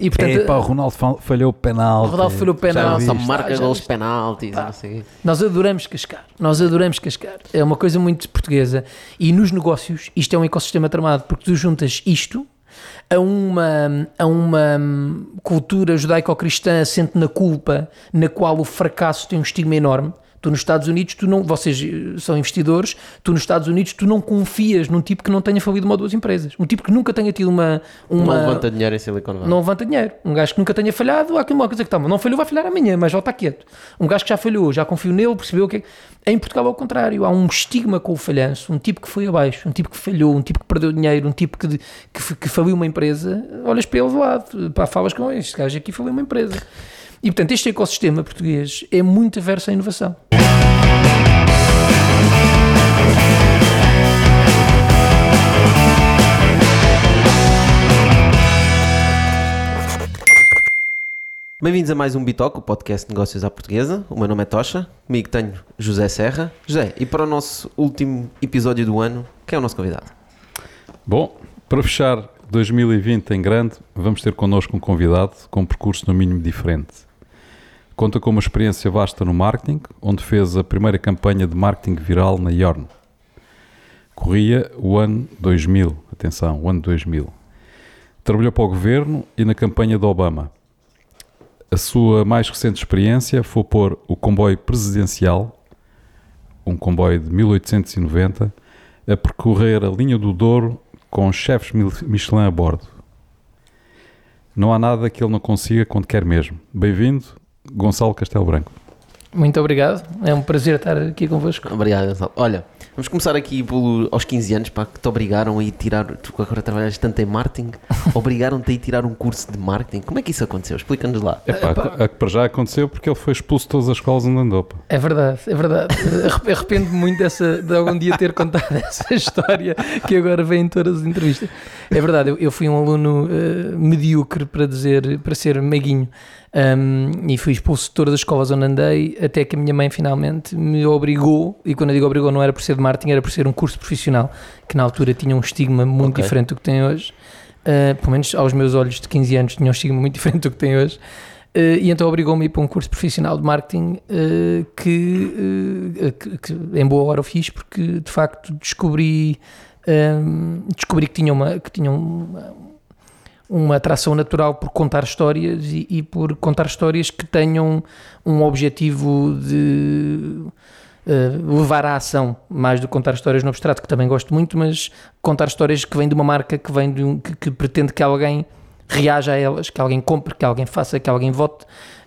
E portanto, o Ronaldo fa- falhou o penal. O Ronaldo falhou o penalti. Só Está, marca gols penaltis, sei. nós adoramos cascar. Nós adoramos cascar. É uma coisa muito portuguesa. E nos negócios, isto é um ecossistema tramado, porque tu juntas isto a uma, a uma hum, cultura judaico-cristã assente na culpa, na qual o fracasso tem um estigma enorme. Tu nos Estados Unidos, tu não, vocês eh, são investidores, tu nos Estados Unidos, tu não confias num tipo que não tenha falido uma ou duas empresas. Um tipo que nunca tenha tido uma... uma Não levanta dinheiro em Silicon Valley. não levanta dinheiro. Um gajo que nunca tenha falhado, há aqui uma coisa que está, não falhou, vai falhar amanhã, mas já está quieto. Um gajo que já falhou, já confiou nele, percebeu o que é. Em Portugal, ao contrário, há um estigma com o falhanço, um tipo que foi abaixo, um tipo que falhou, um tipo que perdeu dinheiro, um tipo que, que, que faliu uma empresa. Olhas para ele de lado, pá, falas com este gajo aqui faliu uma empresa. E portanto, este ecossistema português é muito averso à inovação. Bem-vindos a mais um Bitoque, o podcast de negócios à portuguesa. O meu nome é Tocha, comigo tenho José Serra. José, e para o nosso último episódio do ano, quem é o nosso convidado? Bom, para fechar 2020 em grande, vamos ter connosco um convidado com um percurso no mínimo diferente. Conta com uma experiência vasta no marketing, onde fez a primeira campanha de marketing viral na Yorn. Corria o ano 2000, atenção, o ano 2000. Trabalhou para o governo e na campanha do Obama. A sua mais recente experiência foi pôr o comboio presidencial, um comboio de 1890, a percorrer a linha do Douro com chefes Michelin a bordo. Não há nada que ele não consiga quando quer mesmo. Bem-vindo, Gonçalo Castelo Branco. Muito obrigado, é um prazer estar aqui convosco. Obrigado, Gonçalo. Olha, vamos começar aqui pelo, aos 15 anos, pá, que te obrigaram a ir tirar, tu agora trabalhas tanto em marketing, obrigaram-te a ir tirar um curso de marketing. Como é que isso aconteceu? Explica-nos lá. A, a que para já aconteceu porque ele foi expulso de todas as escolas onde andou. pá. É verdade, é verdade. Arrep- Arrependo-me muito dessa, de algum dia ter contado essa história que agora vem em todas as entrevistas. É verdade, eu, eu fui um aluno eh, medíocre para dizer, para ser meiguinho. Um, e fui expulso de todas as escolas onde andei, até que a minha mãe finalmente me obrigou, e quando eu digo obrigou não era por ser de marketing, era por ser um curso profissional, que na altura tinha um estigma muito Ok. diferente do que tem hoje. Uh, pelo menos aos meus olhos de 15 anos tinha um estigma muito diferente do que tem hoje. Uh, e então obrigou-me a ir para um curso profissional de marketing uh, que, que, que em boa hora eu fiz porque de facto descobri, um, descobri que tinha uma, que tinha uma, uma atração natural por contar histórias e, e por contar histórias que tenham um objetivo de uh, levar à ação, mais do que contar histórias no abstrato, que também gosto muito, mas contar histórias que vêm de uma marca, que, vem de um, que, que pretende que alguém reaja a elas, que alguém compre, que alguém faça, que alguém vote.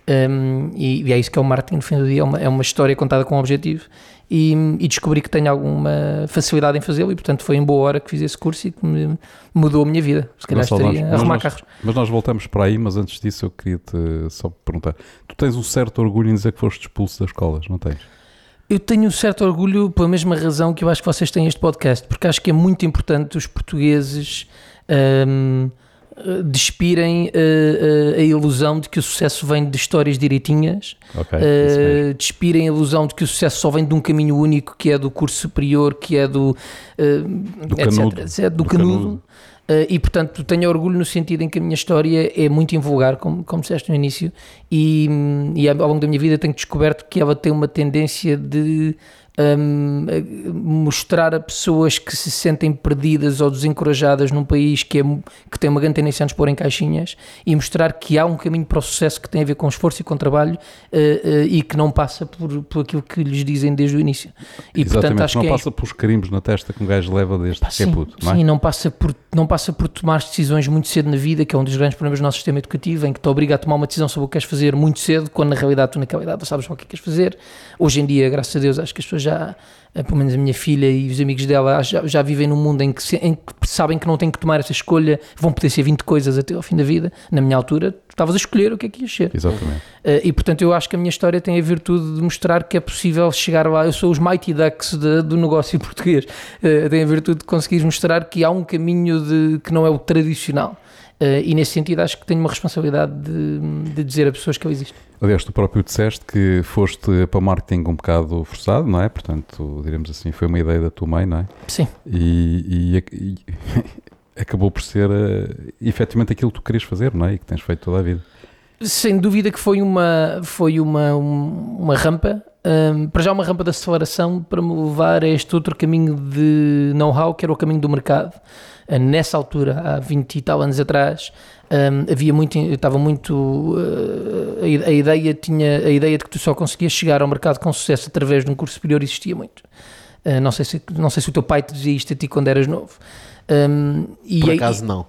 Um, e, e é isso que é o marketing no fim do dia, é uma, é uma história contada com um objetivo e, e descobri que tenho alguma facilidade em fazê-lo e portanto foi em boa hora que fiz esse curso e que me mudou a minha vida. Se calhar Gonçalo, estaria nós- a arrumar nós- carros. Mas nós voltamos para aí, mas antes disso eu queria-te só perguntar. Tu tens um certo orgulho em dizer que foste expulso das escolas, não tens? Eu tenho um certo orgulho pela mesma razão que eu acho que vocês têm este podcast, porque acho que é muito importante os portugueses hum, despirem eh, eh, a ilusão de que o sucesso vem de histórias direitinhas, Ok, isso mesmo. eh, despirem a ilusão de que o sucesso só vem de um caminho único, que é do curso superior, que é do, eh, Do etc, canudo. etc, do Do canudo. canudo. Eh, e portanto tenho orgulho no sentido em que a minha história é muito invulgar, como, como disseste no início, e, hum, e ao longo da minha vida tenho descoberto que ela tem uma tendência de hum, mostrar a pessoas que se sentem perdidas ou desencorajadas num país que, é, que tem uma grande tendência a nos pôr em caixinhas e mostrar que há um caminho para o sucesso que tem a ver com esforço e com trabalho eh, eh, e que não passa por, por aquilo que lhes dizem desde o início. E Exatamente, portanto acho não que é passa pelos carimbos na testa que um gajo leva desde Pá, que é puto, não é? sim, não passa, por, não passa por tomar decisões muito cedo na vida, que é um dos grandes problemas do nosso sistema educativo, em que te obriga a tomar uma decisão sobre o que queres fazer muito cedo, quando na realidade tu naquela idade sabes o é que queres fazer. Hoje em dia, graças a Deus, acho que as pessoas já, eh, pelo menos a minha filha e os amigos dela, já, já vivem num mundo em que, se- em que sabem que não têm que tomar essa escolha, vão poder ser 20 coisas até ao fim da vida. Na minha altura, tu estavas a escolher o que é que ias ser. Exatamente. Uh, e portanto eu acho que a minha história tem a virtude de mostrar que é possível chegar lá. Eu sou os Mighty Ducks de- do negócio português. Uh, tem a virtude de conseguir mostrar que há um caminho de, que não é o tradicional. Uh, e nesse sentido acho que tenho uma responsabilidade de, de dizer a pessoas que ele existe. Aliás, tu próprio disseste que foste para marketing um bocado forçado, não é? Portanto, diremos assim, foi uma ideia da tua mãe, não é? Sim. E, e- e- acabou por ser uh, efetivamente aquilo que tu querias fazer, não é? E que tens feito toda a vida. Sem dúvida que foi uma, foi uma, uma rampa, um, para já uma rampa de aceleração para me levar a este outro caminho de know-how, que era o caminho do mercado. Uh, nessa altura, há 20 e tal anos atrás, um, havia muito, estava muito, uh, a, a, ideia tinha, a ideia de que tu só conseguias chegar ao mercado com sucesso através de um curso superior existia muito. Uh, não, sei se, não sei se o teu pai te dizia isto a ti quando eras novo. Um, Por acaso não.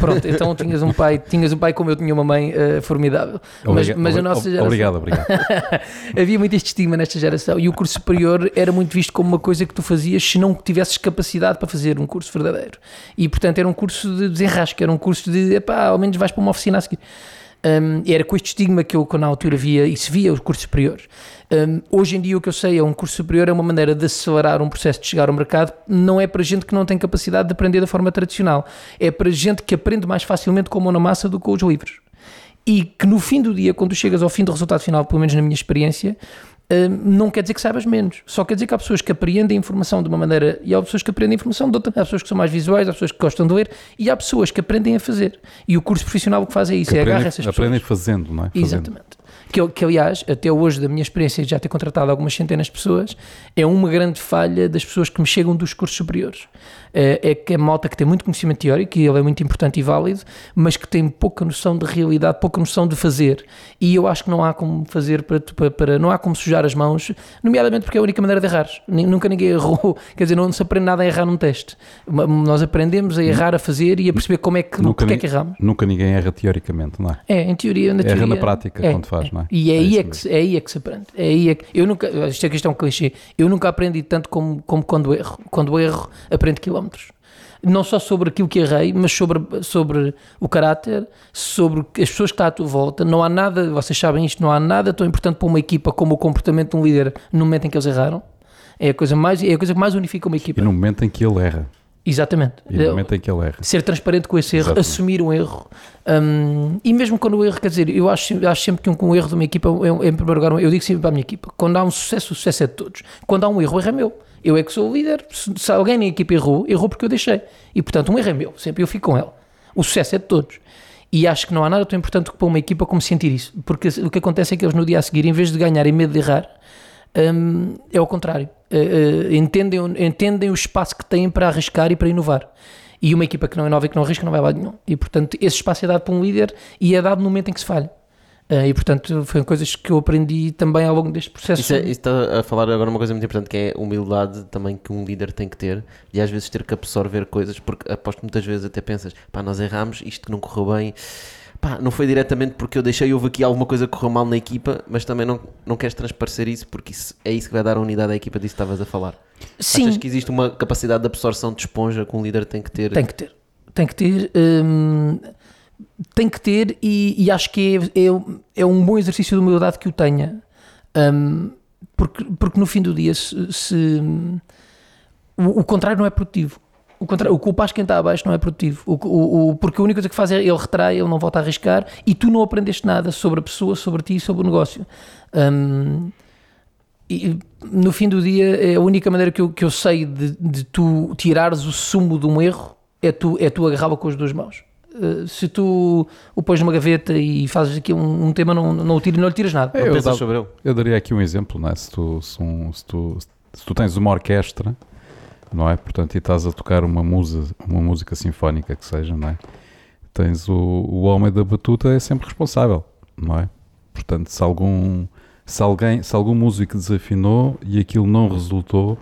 Pronto, então tinhas um pai, tinhas um pai como eu tinha uma mãe uh, formidável. Obriga, mas, mas a nossa geração. Obrigado, obrigado. havia muito este estigma nesta geração e o curso superior era muito visto como uma coisa que tu fazias se não tivesses capacidade para fazer um curso verdadeiro. E portanto era um curso de desenrasque, era um curso de epá, ao menos vais para uma oficina a seguir. Um, era com este estigma que eu, na altura, via e se via os cursos superiores. Um, hoje em dia, o que eu sei é um curso superior é uma maneira de acelerar um processo de chegar ao mercado. Não é para gente que não tem capacidade de aprender da forma tradicional, é para gente que aprende mais facilmente com a mão na massa do que com os livros. E que no fim do dia, quando chegas ao fim do resultado final, pelo menos na minha experiência, não quer dizer que saibas menos, só quer dizer que há pessoas que apreendem informação de uma maneira e há pessoas que apreendem informação de outra. Há pessoas que são mais visuais, há pessoas que gostam de ler e há pessoas que aprendem a fazer. E o curso profissional o que faz é isso, que é agarrar essas pessoas. Aprendem fazendo, não é? Fazendo. Exatamente que, que aliás, até hoje, da minha experiência de já ter contratado algumas centenas de pessoas, é uma grande falha das pessoas que me chegam dos cursos superiores. É, é que é malta que tem muito conhecimento teórico, e ele é muito importante e válido, mas que tem pouca noção de realidade, pouca noção de fazer. E eu acho que não há como fazer para, para, para não há como sujar as mãos, nomeadamente porque é a única maneira de errar. Nunca ninguém errou, quer dizer, não se aprende nada a errar num teste. Nós aprendemos a errar, a fazer e a perceber como é que, nunca, é que erramos. Nunca ninguém erra teoricamente, não é? É, em teoria. Na erra teoria, na prática, é, quando faz, não é? E é, é aí, é que, é aí é que se aprende. É aí é que, eu nunca, isto é questão clichê, eu nunca aprendi tanto como, como quando erro. Quando erro, aprendo quilómetros. Não só sobre aquilo que errei, mas sobre, sobre o caráter, sobre as pessoas que estão à tua volta. Não há nada, vocês sabem isto, não há nada tão importante para uma equipa como o comportamento de um líder no momento em que eles erraram. É a coisa, mais, é a coisa que mais unifica uma equipa. E no momento em que ele erra. Exatamente. E no momento em que ele erra. Ser transparente com esse erro, Exatamente. assumir um erro. Um, e mesmo quando o erro, quer dizer, eu acho, eu acho sempre que um, um erro de uma equipa, é, em primeiro lugar, eu digo sempre para a minha equipa: quando há um sucesso, o sucesso é de todos. Quando há um erro, o erro é meu. Eu é que sou o líder. Se, se alguém na equipa errou, errou porque eu deixei. E portanto, um erro é meu. Sempre eu fico com ele. O sucesso é de todos. E acho que não há nada tão importante para uma equipa como sentir isso. Porque o que acontece é que eles no dia a seguir, em vez de ganharem medo de errar, um, é o contrário. Uh, uh, entendem, entendem o espaço que têm para arriscar e para inovar. E uma equipa que não inova e que não arrisca não vai lá nenhum. E portanto, esse espaço é dado para um líder e é dado no momento em que se falha. Uh, e portanto, foram coisas que eu aprendi também ao longo deste processo. Isso, é, isso está a falar agora uma coisa muito importante que é a humildade também que um líder tem que ter e às vezes ter que absorver coisas, porque aposto muitas vezes até pensas, pá, nós erramos, isto que não correu bem pá, não foi diretamente porque eu deixei, houve aqui alguma coisa que correu mal na equipa, mas também não, não queres transparecer isso porque isso, é isso que vai dar a unidade à equipa disso que estavas a falar. Sim. Achas que existe uma capacidade de absorção de esponja que um líder tem que ter? Tem que ter. Tem que ter. Hum, tem que ter e, e acho que é, é, é, um bom exercício de humildade que o tenha. Hum, porque, porque no fim do dia, se, se o, o contrário não é produtivo. O, contra... o culpas quem está abaixo não é produtivo. O, o, o, porque a única coisa que faz é ele retrai, ele não volta a arriscar e tu não aprendeste nada sobre a pessoa, sobre ti e sobre o negócio. Um, e no fim do dia, é a única maneira que eu, que eu sei de, de tu tirares o sumo de um erro é tu, é tu agarrá-lo com as duas mãos. Uh, se tu o pões numa gaveta e fazes aqui um, um tema, não, não, o tira, não lhe tiras nada. Eu, eu, eu, daria aqui um exemplo, não é? se, tu, se, um, se, tu, se tu tens uma orquestra não é? Portanto, e estás a tocar uma música, uma música sinfónica que seja, não é? Tens o, o homem da batuta é sempre responsável, não é? Portanto, se algum se alguém, se algum músico desafinou e aquilo não resultou,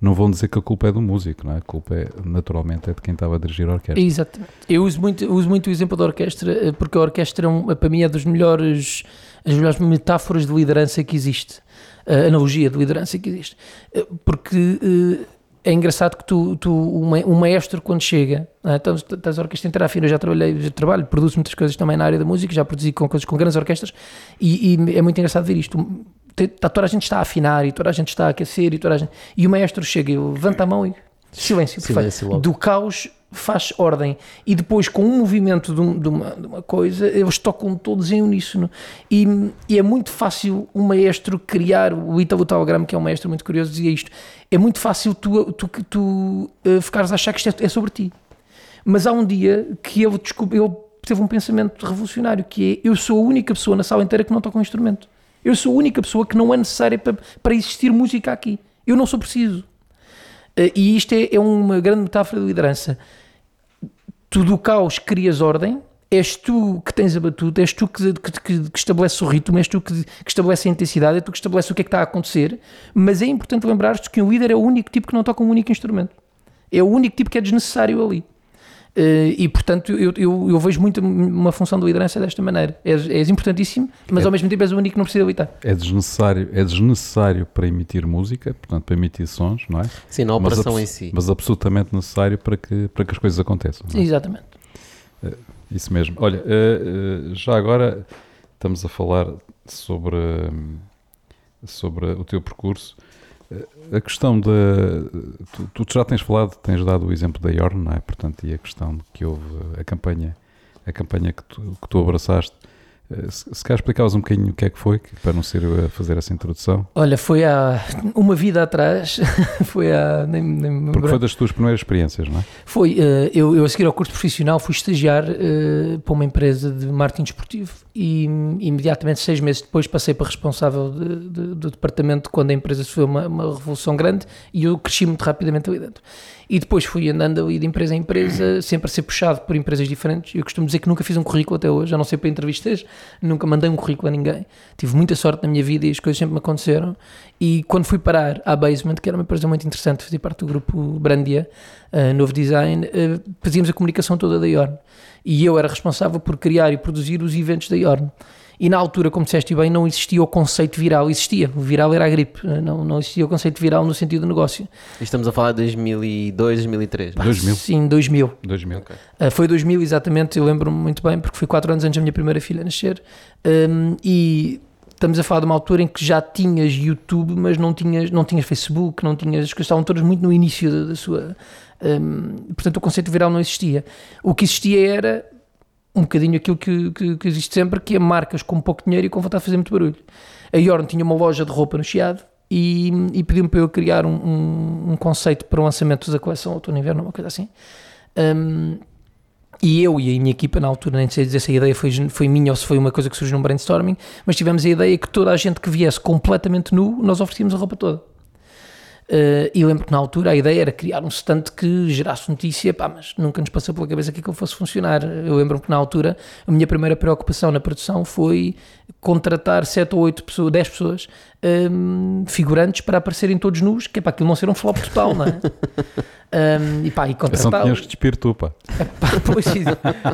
não vão dizer que a culpa é do músico, não é? A culpa é, naturalmente é de quem estava a dirigir a orquestra. Exatamente. Eu uso muito, uso muito o exemplo da orquestra eh, porque a orquestra, é para mim, é dos melhores, as melhores metáforas de liderança que existe. A analogia de liderança que existe. Eh, porque eh, é engraçado que tu, tu um maestro quando chega, é? então, estás a orquestra inteira afina, eu já trabalhei, já trabalho, produzo muitas coisas também na área da música, já produzi com coisas com grandes orquestras e, e, é muito engraçado ver isto. Tá, toda a gente está a afinar e toda a gente está a aquecer e toda a gente, e o maestro chega e levanta a mão e silêncio, silêncio do caos faz ordem e depois com um movimento de, um, de, uma, de uma, coisa eles tocam todos em uníssono e, e, é muito fácil um maestro criar o Italo Telegram que é um maestro muito curioso dizia isto é muito fácil tu, tu, tu uh, ficares a achar que isto é, é sobre ti Mas há um dia que ele, descob- ele teve um pensamento revolucionário, que é, eu sou a única pessoa na sala inteira que não toca um instrumento. Eu sou a única pessoa que não é necessária para, para existir música aqui. Eu não sou preciso. Eh, E isto é, é uma grande metáfora de liderança. Tu do caos crias ordem, és tu que tens a batuta, és tu que, que, que- que estabelece o ritmo, és tu que, estabelece a intensidade, é tu que estabelece o que é que está a acontecer, mas é importante lembrar-te que um líder é o único tipo que não toca um único instrumento. É o único tipo que é desnecessário ali. Eh, e portanto eu, eu, eu vejo muito uma função de liderança desta maneira. És, és importantíssimo, mas É. ao mesmo tempo és o único que não precisa evitar. É desnecessário, é desnecessário para emitir música, portanto, para emitir sons, não é? Sim, na Mas operação em si. Mas absolutamente necessário para que, para que as coisas aconteçam. não é? Exatamente. Isso mesmo. Olha, eh, eh, já agora estamos a falar sobre, sobre o teu percurso. A questão da. Tu, tu já tens falado, tens dado o exemplo da Yorn, não é? Portanto, e a questão de que houve a campanha, a campanha que tu, que tu abraçaste. Eh, Se, se calhar explicavas um bocadinho o que é que foi, para não ser eu a fazer essa introdução. Olha, foi há uma vida atrás, foi há. Nem, nem Porque foi das tuas primeiras experiências, não é? Foi, eh, eu, eu a seguir ao curso profissional fui estagiar eh, para uma empresa de marketing desportivo e imediatamente, seis meses depois, passei para responsável de- de- do departamento quando a empresa sofreu uma, uma revolução grande e eu cresci muito rapidamente ali dentro. E depois fui andando ali de empresa em empresa, sempre a ser puxado por empresas diferentes. Eu costumo dizer que nunca fiz um currículo até hoje, a não ser para entrevistas, nunca mandei um currículo a ninguém. Tive muita sorte na minha vida e as coisas sempre me aconteceram. E quando fui parar à Basement, que era uma empresa muito interessante, fazia parte do grupo Brandia, uh, Novo Design, uh, fazíamos a comunicação toda da Yorn. E eu era responsável por criar e produzir os eventos da Yorn. E na altura, como disseste bem, não existia o conceito viral, existia. O viral era a gripe, uh, não, não existia o conceito viral no sentido do negócio. E estamos a falar de 2002, 2003. Pá, 2000. Sim, 2000. 2000. Ok. Uh, foi 2000 exatamente, eu lembro-me muito bem, porque foi 4 anos antes da minha primeira filha nascer. Um, e estamos a falar de uma altura em que já tinhas YouTube, mas não tinhas, não tinhas Facebook, não tinhas, as coisas estavam todas muito no início da, da sua. um, portanto, o conceito viral não existia. O que existia era um bocadinho aquilo que, que, que existe sempre, que é marcas com pouco dinheiro e com vontade de fazer muito barulho. A Yorn tinha uma loja de roupa no Chiado e, e pediu-me para eu criar um, um, um conceito para o lançamento da coleção outono inverno, uma coisa assim. Um, e eu e a minha equipa, na altura, nem sei dizer se a ideia foi, foi minha ou se foi uma coisa que surgiu num brainstorming, mas tivemos a ideia que toda a gente que viesse completamente nu, nós oferecíamos a roupa toda. Uh, e lembro que na altura a ideia era criar um stand que gerasse notícia, pá, mas nunca nos passou pela cabeça que aquilo fosse funcionar. Eu lembro que na altura a minha primeira preocupação na produção foi contratar 7 ou 8 pessoas, 10 pessoas, um, figurantes para aparecerem todos nus, que é para aquilo não ser um flop total, não é? Um, e pá, e São contratá-los. tinhas que despir tu, pá. Pá, pois,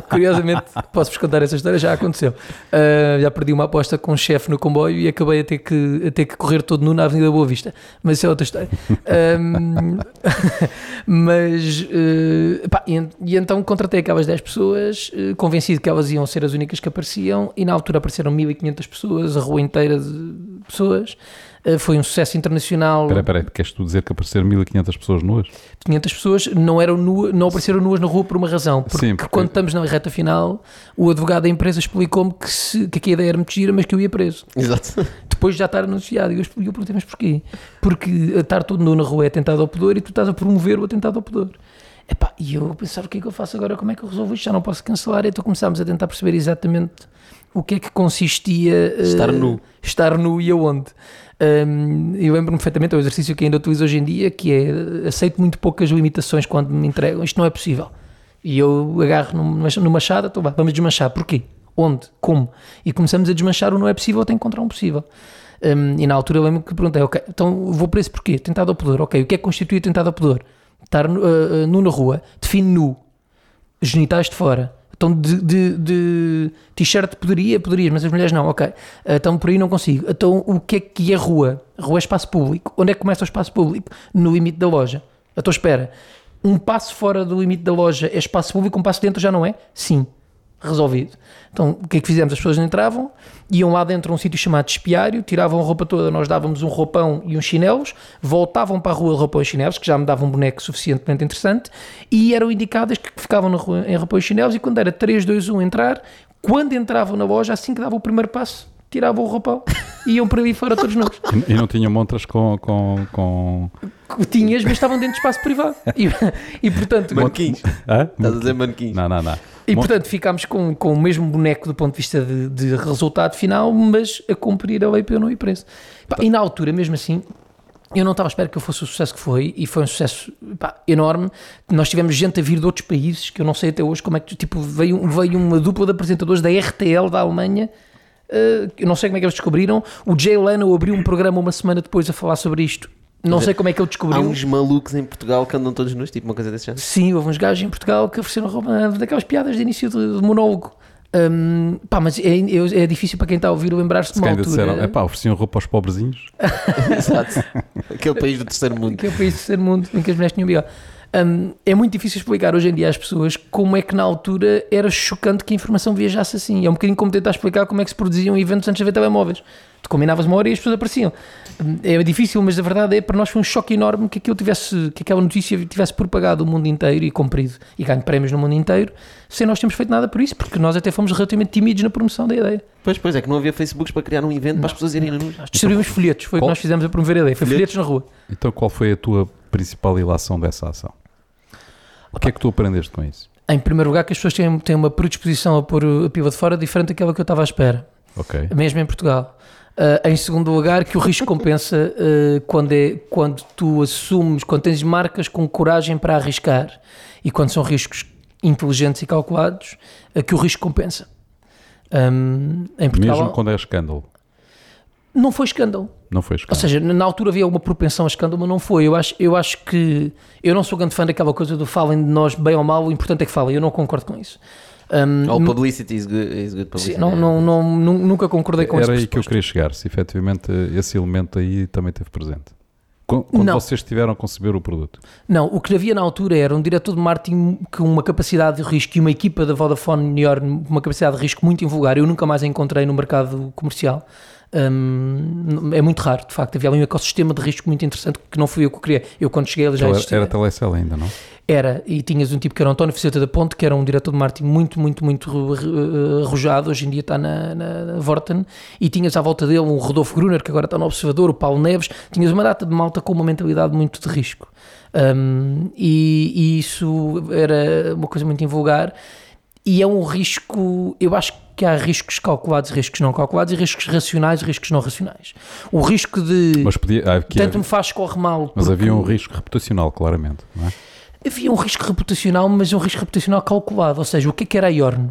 curiosamente, posso-vos contar essa história, já aconteceu. Uh, já perdi uma aposta com um chefe no comboio e acabei a ter, que, a ter que correr todo nu na Avenida Boa Vista. Mas isso é outra história. Um, mas, uh, pá, e, e então contratei aquelas 10 pessoas, uh, convencido que elas iam ser as únicas que apareciam, e na altura apareceram 1500 pessoas, a rua inteira de pessoas. Uh, foi um sucesso internacional. Espera, espera, queres tu dizer que apareceram 1500 pessoas nuas? 500 pessoas não, eram nuas, não apareceram nuas na rua por uma razão. Porque, Sim, porque- quando estamos na reta final, o advogado da empresa explicou-me que, se, que aqui a ideia era muito gira, mas que eu ia preso. Exato. Depois de já estar anunciado. E eu, eu perguntei, mas porquê? Porque estar todo nu na rua é atentado ao pudor e tu estás a promover o atentado ao pudor. Epá, e eu pensava, o que é que eu faço agora? Como é que eu resolvo isto? Já não posso cancelar. Então começámos a tentar perceber exatamente o que é que consistia eh, Estar nu. estar nu e aonde. Um, eu lembro-me perfeitamente, é um exercício que ainda utilizo hoje em dia, que é aceito muito poucas limitações quando me entregam, isto não é possível. E eu agarro numa, numa machada, então vá, vamos desmanchar. Porquê? Onde? Como? E começamos a desmanchar o não é possível até encontrar um possível. Um, e na altura eu lembro que perguntei, ok, então vou para esse porquê? Tentado ao pudor, ok, o que é que constitui atentado ao pudor? Estar uh, uh, nu na rua, define nu, genitais de fora. Então de, de, de t-shirt poderia, poderias, mas as mulheres não, ok. Então por aí não consigo. Então o que é que é rua? Rua é espaço público. Onde é que começa o espaço público? No limite da loja. Então espera, um passo fora do limite da loja é espaço público, um passo dentro já não é? Sim. Resolvido. Então o que é que fizemos? As pessoas não entravam, iam lá dentro a um sítio chamado espiário, tiravam a roupa toda, nós dávamos um roupão e uns chinelos, voltavam para a rua de roupão e chinelos, que já me davam um boneco suficientemente interessante, e eram indicadas que ficavam na rua em roupão e chinelos, e quando era 3, 2, 1 entrar, quando entravam na loja, assim que dava o primeiro passo, tiravam o roupão e iam para ali fora todos nus. E, e não tinham montras com, com, com, tinhas, mas estavam dentro de espaço privado. E, e portanto, Manequins. Hã? Estás a dizer manequins. Não, não, não. E, Mon- portanto ficámos com, com o mesmo boneco do ponto de vista de, de resultado final, mas a cumprir a lei pelo não e preço. Pá, e na altura, mesmo assim, eu não estava à espera que eu fosse o sucesso que foi, e foi um sucesso pá, enorme. Nós tivemos gente a vir de outros países, que eu não sei até hoje como é que. Tipo, veio, veio uma dupla de apresentadores da RTL da Alemanha. eh, eu não sei como é que eles descobriram. O Jay Leno abriu um programa uma semana depois a falar sobre isto. Não dizer, sei como é que ele Há descobriu. uns malucos em Portugal que andam todos nus, tipo uma coisa desse género. Sim, houve uns gajos em Portugal que ofereceram roupa daquelas piadas de início de, de monólogo. Hum, pá, mas é, é- é difícil para quem está a ouvir lembrar-se de uma altura. disseram, epá, ofereciam roupa aos pobrezinhos. Exato. Aquele país do terceiro mundo. que é o país do terceiro mundo em que as mulheres tinham bigode. Hum, é muito difícil explicar hoje em dia às pessoas como é que na altura era chocante que a informação viajasse assim. É um bocadinho como tentar explicar como é que se produziam eventos antes de haver telemóveis. Tu combinavas uma hora e as pessoas apareciam. É difícil, mas a verdade é para nós foi um choque enorme que aquilo tivesse, que aquela notícia tivesse propagado o mundo inteiro e cumprido e ganho prémios no mundo inteiro, sem nós termos feito nada por isso, porque nós até fomos relativamente tímidos na promoção da ideia. Pois, pois, é que não havia Facebooks para criar um evento para as pessoas irem. Nós distribuímos folhetos, foi o que nós fizemos a promover a ideia. Foi folhetos na rua. Então qual foi a tua principal ilação dessa ação? O que é que tu aprendeste com isso? Em primeiro lugar, que as pessoas têm, têm uma predisposição a pôr a piva de fora diferente daquela que eu estava à espera, Ok. mesmo em Portugal. Ah, em segundo lugar, que o risco compensa ah, quando, é, quando tu assumes, quando tens marcas com coragem para arriscar e quando são riscos inteligentes e calculados, ah, que o risco compensa. Ahm, em Portugal Mesmo quando é escândalo. não foi escândalo. Não foi Ou escândalo. seja, na altura havia uma propensão a escândalo, mas não foi. Eu acho, eu acho que. Eu não sou grande fã daquela coisa do falem de nós bem ou mal, o importante é que falem. Eu não concordo com isso. Um, All publicity is good, is good sim, publicity. não, não, não, nu- nunca concordei com Era esse aí que eu queria chegar, se efetivamente esse elemento aí também teve presente. Qu- Quando Não. vocês tiveram a conceber o produto. Não, o que havia na altura era um diretor de marketing com uma capacidade de risco e uma equipa da Vodafone New York uma capacidade de risco muito invulgar. Eu nunca mais a encontrei no mercado comercial. Um, é muito raro, de facto. Havia ali um ecossistema de risco muito interessante que não fui eu que criei. Eu, quando cheguei, ele já Então, era, existia. era Telecel ainda, não? Era, e tinhas um tipo que era o António Faceta da Ponte, que era um diretor de marketing muito, muito, muito eh, arrojado, hoje em dia está na, na, na Vorten, e tinhas à volta dele um Rodolfo Gruner, que agora está no Observador, o Paulo Neves, tinhas uma data de malta com uma mentalidade muito de risco. Um, e, e isso era uma coisa muito invulgar, e é um risco, eu acho que há riscos calculados riscos não calculados, e riscos racionais riscos não racionais. O risco de Mas, podia, ah, tanto havia- me faz corre mal. mas porque- havia um risco reputacional, claramente. Não é? Havia um risco reputacional, mas um risco reputacional calculado. Ou seja, o que é que era a Yorn?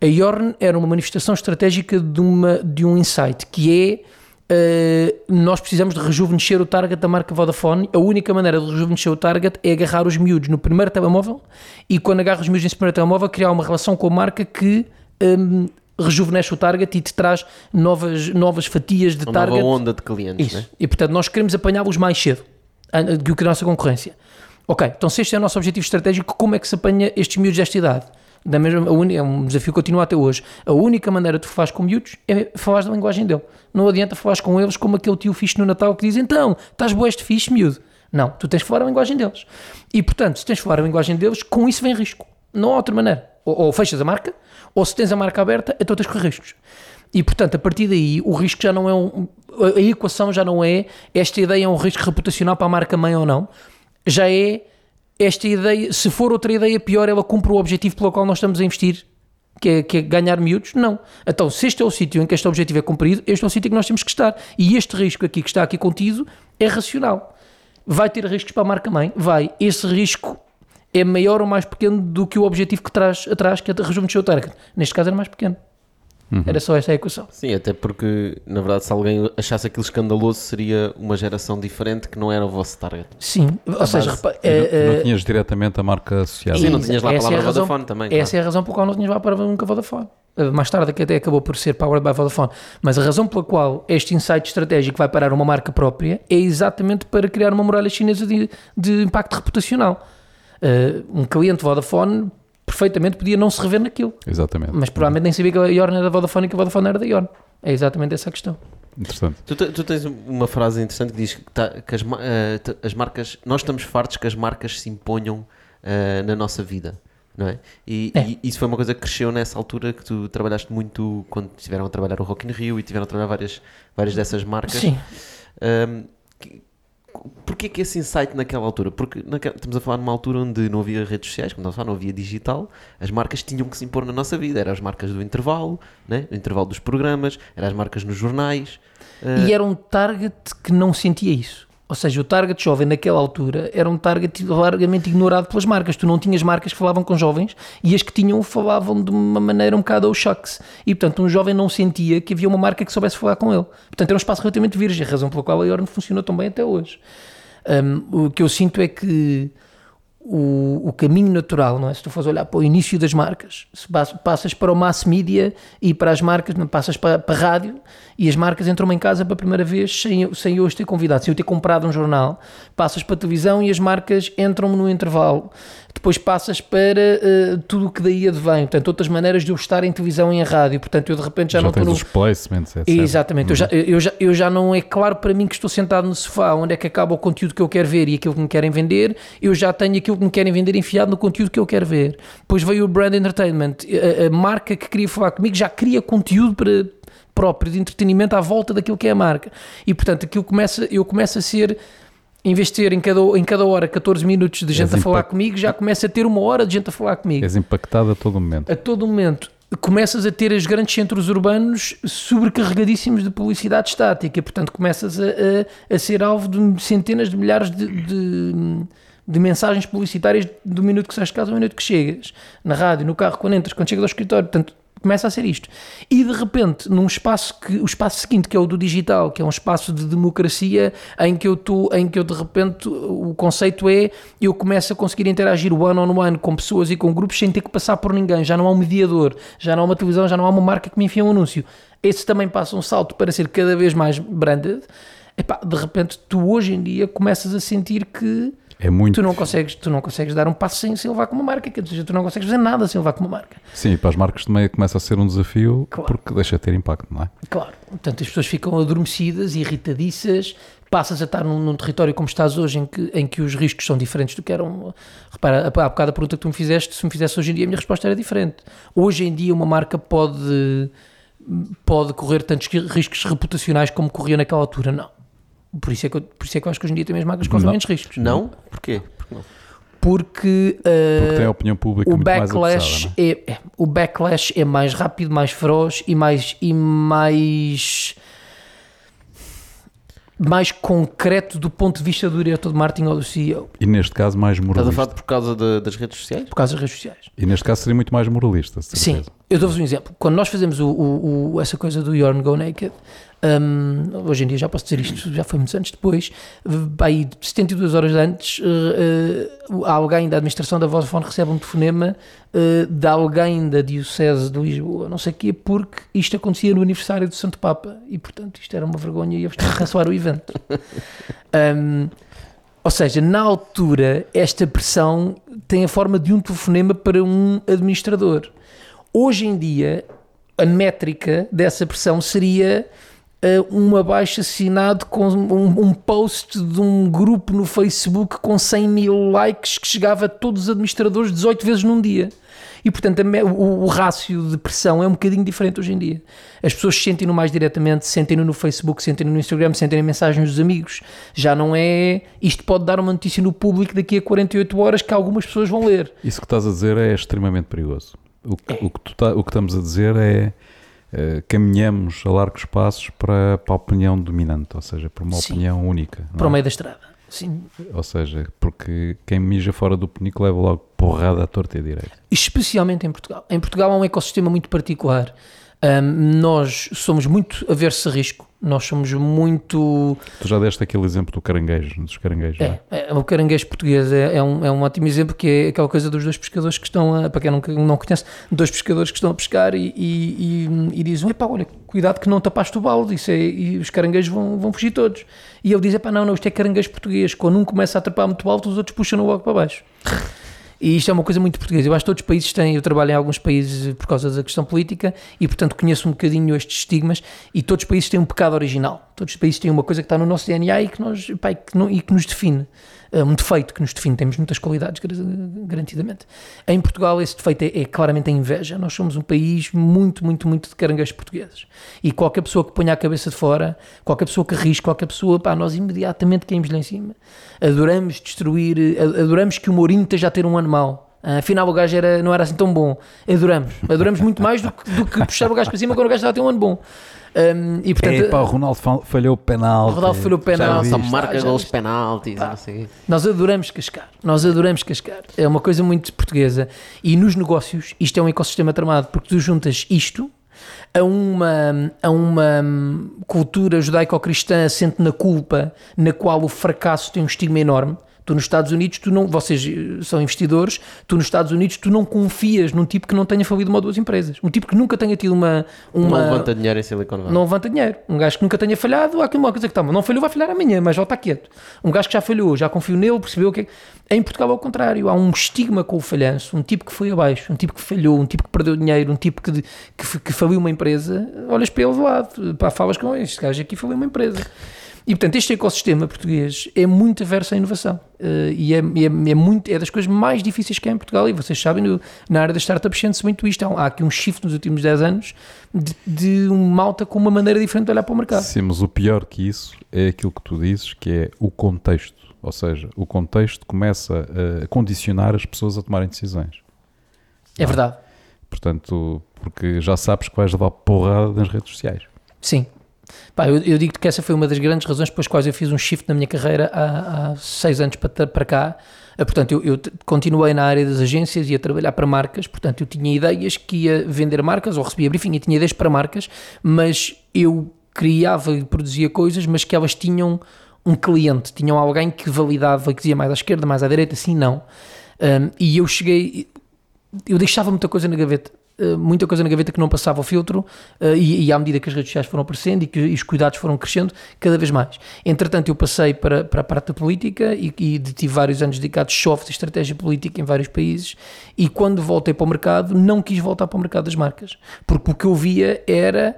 A Yorn era uma manifestação estratégica de, uma, de um insight, que é eh, nós precisamos de rejuvenescer o target da marca Vodafone. A única maneira de rejuvenescer o target é agarrar os miúdos no primeiro telemóvel e quando agarras os miúdos nesse primeiro telemóvel, criar uma relação com a marca que hum, rejuvenesce o target e te traz novas, novas fatias de Uma target. nova onda de clientes, Isso. né? E portanto, nós queremos apanhá-los mais cedo do que a nossa concorrência. Ok, então se este é o nosso objetivo estratégico, como é que se apanha estes miúdos desta idade? Da mesma, a uni- é um desafio que continua até hoje. A única maneira de tu com miúdos é falar da linguagem dele. Não adianta falares com eles como aquele tio fixe no Natal que diz então, estás boa este fixe, miúdo. Não, tu tens de falar a linguagem deles. E portanto, se tens de falar a linguagem deles, com isso vem risco. Não há outra maneira. Ou, ou fechas a marca, ou se tens a marca aberta, então tens que riscos. E portanto, a partir daí, o risco já não é um. A equação já não é esta ideia é um risco reputacional para a marca mãe ou não. Já é esta ideia, se for outra ideia pior, ela cumpre o objetivo pelo qual nós estamos a investir, que é, que é ganhar miúdos? Não. Então, se este é o sítio em que este objetivo é cumprido, este é o sítio em que nós temos que estar. E este risco aqui que está aqui contido é racional. Vai ter riscos para a marca mãe? Vai. Esse risco é maior ou mais pequeno do que o objetivo que traz atrás, que é rejuvenescer o target. Neste caso era mais pequeno. Era só essa a equação. Sim, até porque, na verdade, se alguém achasse aquilo escandaloso, seria uma geração diferente que não era o vosso target. Sim, ou seja, repa- E não, é- não tinhas diretamente a marca associada. Sim, não tinhas lá a essa é palavra a razão- Vodafone também. Essa é a razão pela qual não tinhas lá para nunca Vodafone. Uh, Mais tarde que até acabou por ser Powered by Vodafone. Mas a razão pela qual este insight estratégico vai parar uma marca própria é exatamente para criar uma muralha chinesa de, de impacto reputacional. Uh, um cliente Vodafone perfeitamente podia não se rever naquilo, Exatamente. mas provavelmente nem sabia que a Yorn era da Vodafone e que a Vodafone era da Yorn. É exatamente essa a questão. Interessante. Tu, te- tu tens uma frase interessante que diz que, tá- que as, t- as marcas, nós estamos fartos que as marcas se imponham eh, na nossa vida, não é? E, É. e isso foi uma coisa que cresceu nessa altura que tu trabalhaste muito quando estiveram a trabalhar o Rock in Rio e tiveram a trabalhar várias, várias dessas marcas. Sim. Um, que- Porquê que esse insight naquela altura? Porque naque- estamos a falar numa altura onde não havia redes sociais, como falar, não havia digital, as marcas tinham que se impor na nossa vida. Eram as marcas do intervalo, né? do intervalo dos programas, eram as marcas nos jornais. eh, E era um target que não sentia isso. Ou seja, o target jovem naquela altura era um target largamente ignorado pelas marcas. Tu não tinhas marcas que falavam com jovens e as que tinham falavam de uma maneira um bocado ao shucks. E portanto, um jovem não sentia que havia uma marca que soubesse falar com ele. Portanto, era um espaço relativamente virgem, a razão pela qual a Yorn funcionou tão bem até hoje. Um, o que eu sinto é que o, o caminho natural, não é? Se tu fores olhar para o início das marcas, se pas- passas para o mass media e para as marcas, não passas para, para a rádio e as marcas entram em casa pela primeira vez sem, eu- sem eu os ter convidado, sem eu ter comprado um jornal, passas para a televisão e as marcas entram no intervalo. Depois passas para eh, tudo o que daí advém, portanto, outras maneiras de eu estar em televisão e em rádio. Portanto, eu de repente já, Já, não estou no, os placements, etc. Exatamente, eu, já, eu, já, eu já não é claro para mim que estou sentado no sofá onde é que acaba o conteúdo que eu quero ver e aquilo que me querem vender, eu já tenho aquilo que me querem vender enfiado no conteúdo que eu quero ver. Depois veio o Brand Entertainment, a, a marca que queria falar comigo já cria conteúdo para, próprio de entretenimento à volta daquilo que é a marca. E portanto, aquilo começa, eu começo a ser. Em vez de ter em cada, em cada hora 14 minutos de gente a falar impact- comigo, já começa a ter uma hora de gente a falar comigo És impactado a todo momento. a todo momento começas a ter os grandes centros urbanos sobrecarregadíssimos de publicidade estática, e, portanto começas a, a- a ser alvo de centenas de milhares de, de- de mensagens publicitárias do minuto que sais de casa ao minuto que chegas, na rádio, no carro, quando entras, quando chegas ao escritório, portanto começa a ser isto. E de repente, num espaço que o espaço seguinte, que é o do digital, que é um espaço de democracia em que eu estou, em que eu de repente o conceito é eu começo a conseguir interagir one on one com pessoas e com grupos sem ter que passar por ninguém, já não há um mediador, já não há uma televisão, já não há uma marca que me enfia um anúncio. Esse também passa um salto para ser cada vez mais branded. Epá, de repente, tu hoje em dia começas a sentir que É muito. tu não consegues, tu não consegues dar um passo sem, sem levar com uma marca, quer dizer, tu não consegues fazer nada sem levar com uma marca. Sim, para as marcas também começa a ser um desafio Claro. porque deixa de ter impacto, não é? Claro. Portanto, as pessoas ficam adormecidas, irritadiças, passas a estar num, num território como estás hoje, em que, em que os riscos são diferentes do que eram. Repara, há bocado a pergunta que tu me fizeste, se me fizesse hoje em dia, a minha resposta era diferente. Hoje em dia, uma marca pode, pode correr tantos riscos reputacionais como corria naquela altura, não. Por isso, é que eu, por isso é que eu acho que hoje em dia também as marcas correm Não. menos riscos. Não? Porquê? Porque não? Porque, uh, Porque tem a opinião pública o muito mais backlash apressada, não é? é, é- o backlash é mais rápido, mais feroz e mais e mais mais concreto do ponto de vista do diretor de marketing ou do CEO, E neste caso mais Estás a moralista. falar por causa de- das redes sociais? por causa das redes sociais. E neste caso seria muito mais moralista, Sim, eu dou-vos um exemplo. Quando nós fazemos o, o- o- essa coisa do Yorn Go Naked, hum, hoje em dia já posso dizer isto, já foi muitos anos depois, aí 72 horas antes, eh, eh, alguém da administração da Vodafone recebe um telefonema eh, de alguém da Diocese de Lisboa, não sei o quê, porque isto acontecia no aniversário do Santo Papa e, portanto, isto era uma vergonha e eles tinham que cancelar o evento. Hum, ou seja, na altura, esta pressão tem a forma de um telefonema para um administrador. Hoje em dia, a métrica dessa pressão seria uh, um abaixo assinado com um, um post de um grupo no Facebook com 100 mil likes que chegava a todos os administradores 18 vezes num dia. E portanto a o, o rácio de pressão é um bocadinho diferente hoje em dia. As pessoas sentem-no mais diretamente, sentem-no no Facebook, sentem-no no Instagram, sentem em mensagens dos amigos. Já não é. Isto pode dar uma notícia no público daqui a 48 horas que algumas pessoas vão ler. Isso que estás a dizer é extremamente perigoso. O que, o que, tá- o que estamos a dizer é eh, caminhamos a largos passos para, para a opinião dominante, ou seja, para uma Sim. opinião única. Para o é? meio da estrada. Sim. Ou seja, porque quem mija fora do penico leva logo porrada à torta e direita. especialmente em Portugal. Em Portugal há um ecossistema muito particular. Nós somos muito aversos a risco, nós somos muito. Tu já deste aquele exemplo do caranguejo, dos caranguejos, É, é? é, o caranguejo português é, é um, é um ótimo exemplo, que é aquela coisa dos dois pescadores que estão a. Para quem não, não conhece, dois pescadores que estão a pescar e, e, e, e dizem: Epá, olha, cuidado que não tapaste o balde, isso é, e os caranguejos vão, vão fugir todos. E ele diz: Epá, não, não, isto é caranguejo português, quando um começa a atrapar muito alto, os outros puxam-no logo para baixo. E isto é uma coisa muito portuguesa. Eu acho que todos os países têm, eu trabalho em alguns países por causa da questão política e, portanto, conheço um bocadinho estes estigmas e todos os países têm um pecado original. Todos os países têm uma coisa que está no nosso DNA e que, nós, pá, e que, não- e que nos define. Uh, um defeito que nos define, temos muitas qualidades, garantidamente. Em Portugal, esse defeito é, é, claramente a inveja. Nós somos um país muito, muito, muito de caranguejos portugueses. E qualquer pessoa que ponha a cabeça de fora, qualquer pessoa que arrisque, qualquer pessoa, pá, nós imediatamente caímos lá em cima. Adoramos destruir, adoramos que o Mourinho esteja a ter um ano mau. Afinal, o gajo era, não era assim tão bom. Adoramos. Adoramos muito mais do que, do que puxar o gajo para cima quando o gajo estava a ter um ano bom. Um, e portanto, Epa, o Ronaldo falhou o penalti. O Ronaldo falhou o penalti. Só marca gols penaltis. Nós adoramos cascar. Nós adoramos cascar. É uma coisa muito portuguesa. E nos negócios, isto é um ecossistema tramado, porque tu juntas isto a uma, a uma cultura judaico-cristã assente na culpa, na qual o fracasso tem um estigma enorme. Tu nos Estados Unidos, tu não, vocês eh, são investidores, tu nos Estados Unidos tu não confias num tipo que não tenha falido uma ou duas empresas. Um tipo que nunca tenha tido uma. uma não levanta dinheiro em Silicon Valley. Não levanta dinheiro. Um gajo que nunca tenha falhado, há aqui uma coisa que está, não falhou, vai falhar amanhã, mas já está quieto. Um gajo que já falhou, já confiou nele, percebeu o que é. Em Portugal, ao contrário, há um estigma com o falhanço, um tipo que foi abaixo, um tipo que falhou, um tipo que perdeu dinheiro, um tipo que, que, que faliu uma empresa, olhas para ele de lado, pá, falas com este gajo aqui faliu uma empresa. E portanto, este ecossistema português é muito averso à inovação uh, e, é, é, é, muito, é das coisas mais difíceis que há em Portugal. E vocês sabem, no, na área das startups, sente-se muito isto. Há, há, aqui um shift nos últimos 10 anos de, de um malta com uma maneira diferente de olhar para o mercado. Sim, mas o pior que isso é aquilo que tu dizes, que é o contexto. Ou seja, o contexto começa a condicionar as pessoas a tomarem decisões. É verdade. Portanto, porque já sabes que vais levar porrada nas redes sociais. Sim, Pá, eu, eu digo que essa foi uma das grandes razões pelas quais eu fiz um shift na minha carreira há, há seis anos para, para cá. Ah, portanto, eu, eu, continuei na área das agências e a trabalhar para marcas. Portanto, eu tinha ideias que ia vender marcas ou recebia briefing e tinha ideias para marcas, mas eu criava e produzia coisas, mas que elas tinham um cliente, tinham alguém que validava, que dizia mais à esquerda, mais à direita, assim não. Um, e eu cheguei, eu deixava muita coisa na gaveta. Eh, muita coisa na gaveta que não passava o filtro uh, e, e, à medida que as redes sociais foram aparecendo e que e os cuidados foram crescendo, cada vez mais. Entretanto, eu passei para, para a parte da política e, e tive vários anos dedicados só a estratégia política em vários países e quando voltei para o mercado, não quis voltar para o mercado das marcas, porque o que eu via era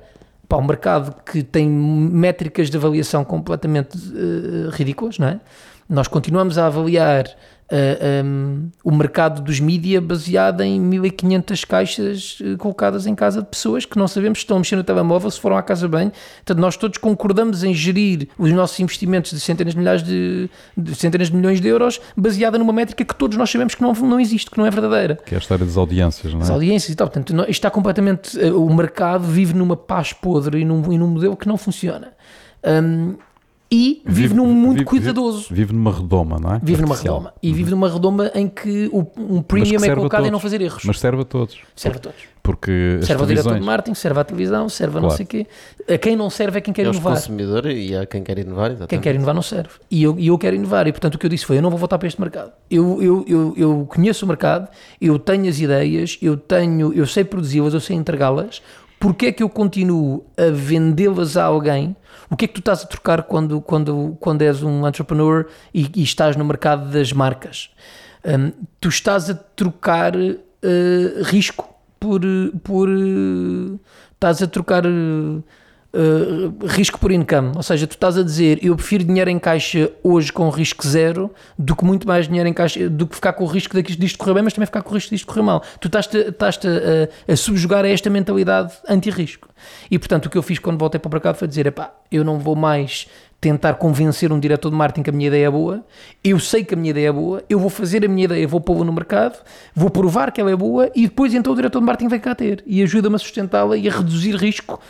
para um mercado que tem métricas de avaliação completamente uh, ridículas, não é? Nós continuamos a avaliar uh, eh, um, o mercado dos mídia baseado em 1500 caixas uh, colocadas em casa de pessoas que não sabemos se estão a mexer no telemóvel, se foram à casa bem. Portanto, nós todos concordamos em gerir os nossos investimentos de centenas de milhares de, de centenas de milhões de euros baseada numa métrica que todos nós sabemos que não, não existe, que não é verdadeira. Que é a história das audiências, não é? As audiências e tal. Portanto, isto está completamente. Uh, o mercado vive numa paz podre e num, e num modelo que não funciona. Um, e vive, vive num mundo vive, cuidadoso. Vive, numa redoma, não é? Vive numa redoma. E uhum. vive numa redoma em que o, um premium é colocado em não fazer erros. Mas serve a todos. Serve a todos. Porque serve ao diretor de marketing, serve à televisão, serve a claro. não sei o quê. A quem não serve é quem quer é inovar. consumidor e a quem quer inovar. Exatamente. Quem quer inovar não serve. E eu, e eu quero inovar. E portanto o que eu disse foi: eu não vou voltar para este mercado. Eu, eu, eu, eu conheço o mercado, eu tenho as ideias, eu tenho, eu sei produzi-las, eu sei entregá-las. Porquê é que eu continuo a vendê-las a alguém? O que é que tu estás a trocar quando, quando, quando és um entrepreneur e, e estás no mercado das marcas? Um, tu estás a trocar uh, risco por. por uh, estás a trocar. Uh, Uh, risco por income, ou seja, tu estás a dizer eu prefiro dinheiro em caixa hoje com risco zero do que muito mais dinheiro em caixa do que ficar com o risco disto correr bem, mas também ficar com o risco disto correr mal. Tu estás-te estás a, a, subjugar a esta mentalidade anti-risco. E portanto, o que eu fiz quando voltei para o mercado foi dizer: epá, eu não vou mais tentar convencer um diretor de marketing que a minha ideia é boa, eu sei que a minha ideia é boa, eu vou fazer a minha ideia, vou pô-la no mercado, vou provar que ela é boa e depois então o diretor de marketing vem cá ter e ajuda-me a sustentá-la e a reduzir risco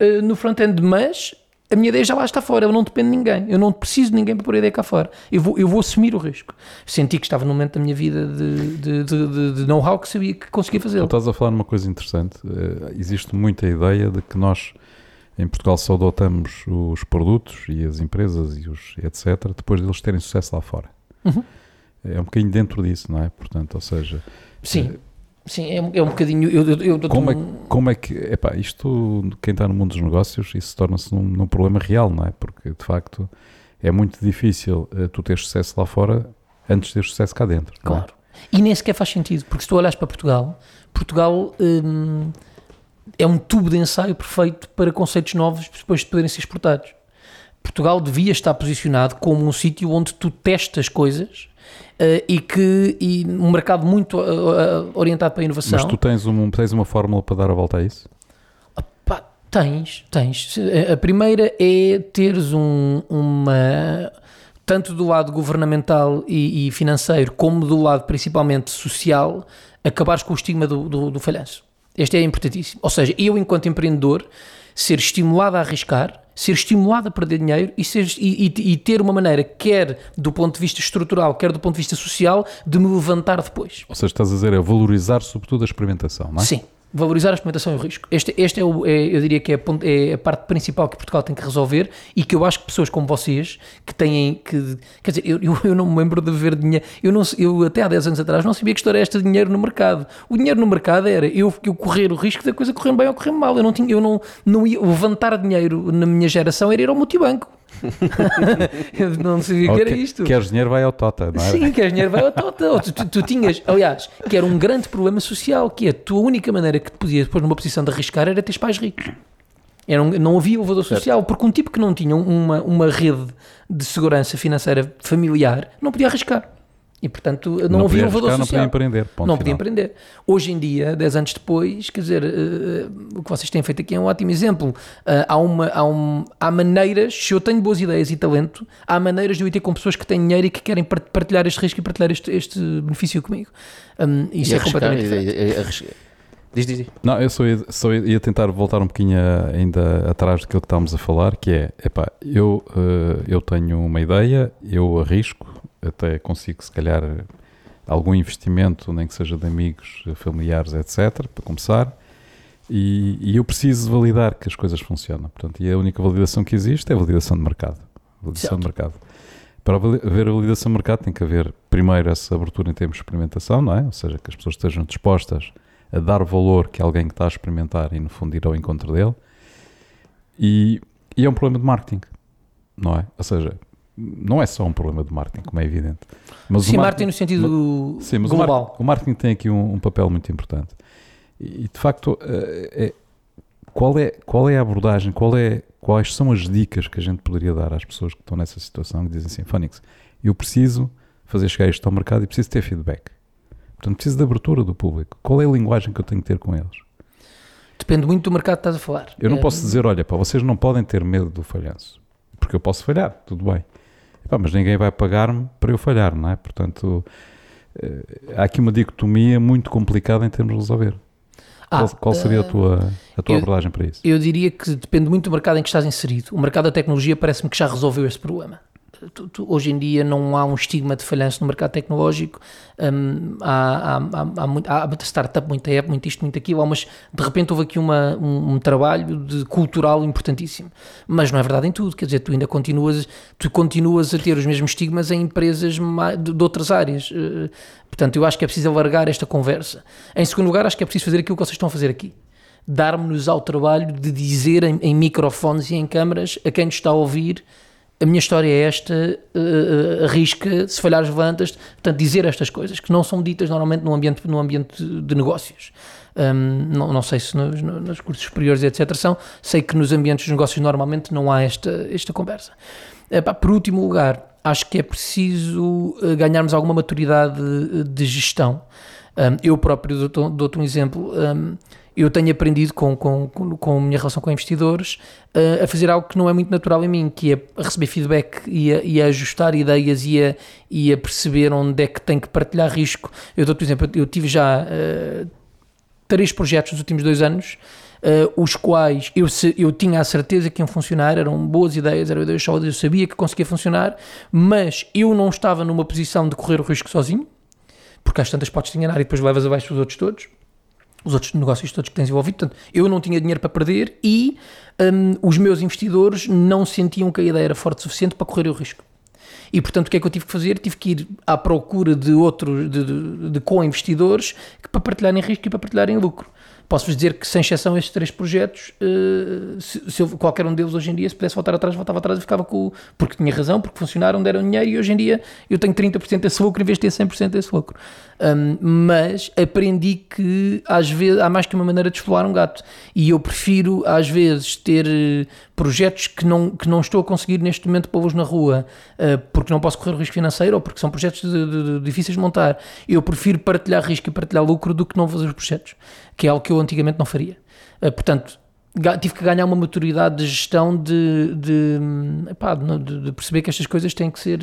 uh, no front-end, mas a minha ideia já lá está fora, eu não dependo de ninguém, eu não preciso de ninguém para pôr a ideia cá fora, eu vou, eu vou assumir o risco. Senti que estava num momento da minha vida de, de, de, de know-how que sabia que conseguia fazer. Tu estás a falar numa coisa interessante, uh, existe muita ideia de que nós em Portugal só adotamos os produtos e as empresas e os etc. depois deles terem sucesso lá fora. Uhum. É um bocadinho dentro disso, não é? Portanto, ou seja, sim. Sim, é, um, é um bocadinho. Eu, eu, eu como, é, como é que. Epá, isto, quem está no mundo dos negócios, isso torna-se num, num, problema real, não é? Porque de facto é muito difícil uh, tu ter sucesso lá fora antes de ter sucesso cá dentro. É? Claro. É? E nem sequer faz sentido, porque se tu olhas para Portugal, Portugal hum, é um tubo de ensaio perfeito para conceitos novos depois de poderem ser exportados. Portugal devia estar posicionado como um sítio onde tu testas coisas uh, e que e um mercado muito uh, orientado para a inovação. Mas tu tens, um, tens uma fórmula para dar a volta a isso? Pá, tens, tens. A primeira é teres um, uma tanto do lado governamental e, e, financeiro, como do lado principalmente social, acabares com o estigma do, do, do falhanço. Este é importantíssimo. Ou seja, eu, enquanto empreendedor, ser estimulado a arriscar, ser estimulado a perder dinheiro e, ser, e, e, e, ter uma maneira, quer do ponto de vista estrutural, quer do ponto de vista social, de me levantar depois. Ou seja, estás a dizer é valorizar sobretudo a experimentação, não é? Sim valorizar a experimentação e o risco. Este, este é, o, é, eu diria que é a, é a, parte principal que Portugal tem que resolver e que eu acho que pessoas como vocês que têm que. Quer dizer, eu, eu, não me lembro de ver dinheiro. Eu, não, eu até há 10 anos atrás não sabia que história era esta de dinheiro no mercado. O dinheiro no mercado era eu, eu correr o risco da coisa correr bem ou correr mal. Eu não, tinha, eu não, não ia levantar dinheiro na minha geração, era ir ao multibanco. eu não sabia que era isto. Queres dinheiro, vai ao Tota, não é? Sim, queres dinheiro, vai ao Tota. Tu, tu, tu, tinhas, aliás, que era um grande problema social, que é a tua única maneira que te podias pôr numa posição de arriscar era teres pais ricos. Era um, não havia elevador social, porque um tipo que não tinha uma, uma rede de segurança financeira familiar não podia arriscar. E, portanto, não, não havia elevador social. Não podia empreender. não podia empreender. Hoje em dia, 10 anos depois, quer dizer, uh, o que vocês têm feito aqui é um ótimo exemplo. Uh, há, uma, há, um, há maneiras, se eu tenho boas ideias e talento, há maneiras de eu ir ter com pessoas que têm dinheiro e que querem partilhar este risco e partilhar este, este benefício comigo. Um, isso e é completamente diferente. Diz, diz, diz. Não, eu só ia, só ia tentar voltar um bocadinho ainda atrás daquilo que estávamos a falar, que é, epá, eu, uh, eu tenho uma ideia, eu arrisco, até consigo, se calhar, algum investimento, nem que seja de amigos, familiares, etc., para começar. E, e, eu preciso validar que as coisas funcionam. Portanto, e a única validação que existe é a validação de mercado. Validação de mercado. Para haver a validação de mercado tem que haver primeiro essa abertura em termos de experimentação, não é? Ou seja, que as pessoas estejam dispostas a dar valor que alguém que está a experimentar e no fundo ir ao encontro dele. E, e é um problema de marketing, não é? Ou seja, não é só um problema de marketing, como é evidente. Mas sim, marketing, marketing no sentido mas, sim, mas global. O marketing, o marketing tem aqui um, um, papel muito importante. E, de facto, é, é, qual, é, qual é a abordagem, qual é, quais são as dicas que a gente poderia dar às pessoas que estão nessa situação que dizem assim, Phoenix, eu preciso fazer chegar isto ao mercado e preciso ter feedback. Portanto, preciso de abertura do público. Qual é a linguagem que eu tenho que ter com eles? Depende muito do mercado que estás a falar. Eu não é... posso dizer, olha, pá, vocês não podem ter medo do falhanço. Porque eu posso falhar, tudo bem. Epá, mas ninguém vai pagar-me para eu falhar, não é? Portanto, eh, há aqui uma dicotomia muito complicada em termos de resolver. Ah, qual, qual, seria a eh, tua, a tua eu, abordagem para isso? Eu diria que depende muito do mercado em que estás inserido. O mercado da tecnologia parece-me que já resolveu esse problema hoje em dia não há um estigma de falhanço no mercado tecnológico, um, há, há, há, há, muita startup, muita app, muito isto, muito aquilo, mas de repente houve aqui uma, um, um, trabalho de cultural importantíssimo. Mas não é verdade em tudo, quer dizer, tu ainda continuas, tu continuas a ter os mesmos estigmas em empresas de, de outras áreas. Uh, portanto, eu acho que é preciso alargar esta conversa. Em segundo lugar, acho que é preciso fazer aquilo que vocês estão a fazer aqui dar-nos ao trabalho de dizer em, em, microfones e em câmaras a quem nos está a ouvir a minha história é esta, uh, arrisca, se falhares levantas, portanto, dizer estas coisas, que não são ditas normalmente no ambiente, no ambiente de negócios. Um, não, não, sei se nos, nos, cursos superiores, etc., são, sei que nos ambientes de negócios normalmente não há esta, esta conversa. Uh, por último lugar, acho que é preciso ganharmos alguma maturidade de gestão. Um, eu próprio dou-te um exemplo. Um, eu tenho aprendido com, com, com a minha relação com investidores uh, a fazer algo que não é muito natural em mim, que é receber feedback e a, e a ajustar ideias e a, e a, perceber onde é que tenho que partilhar risco. Eu dou-te um exemplo, eu tive já uh, três projetos nos últimos dois anos, uh, os quais eu, eu tinha a certeza que iam funcionar, eram boas ideias, eram ideias sólidas, eu sabia que conseguia funcionar, mas eu não estava numa posição de correr o risco sozinho, porque às tantas podes te enganar e depois levas abaixo os outros todos os outros negócios todos que tens envolvido. Portanto, eu não tinha dinheiro para perder e um, os meus investidores não sentiam que a ideia era forte o suficiente para correr o risco. E, portanto, o que é que eu tive que fazer? Tive que ir à procura de outros, de, de, de co-investidores para partilharem risco e para partilharem lucro. Posso-vos dizer que, sem exceção, estes três projetos, uh, se, se eu, qualquer um deles hoje em dia, se pudesse voltar atrás, voltava atrás e ficava com o. Porque tinha razão, porque funcionaram, deram dinheiro e hoje em dia eu tenho 30% desse lucro em vez de ter 100% desse lucro. Um, mas aprendi que às vezes há mais que uma maneira de explorar um gato e eu prefiro às vezes ter uh, projetos que não, que não estou a conseguir neste momento pô-los na rua uh, porque não posso correr risco financeiro ou porque são projetos de, de, de, difíceis de montar. Eu prefiro partilhar risco e partilhar lucro do que não fazer os projetos, que é algo que eu antigamente não faria. Uh, portanto, tive que ganhar uma maturidade de gestão de, de, epá, de, de perceber que estas coisas têm que ser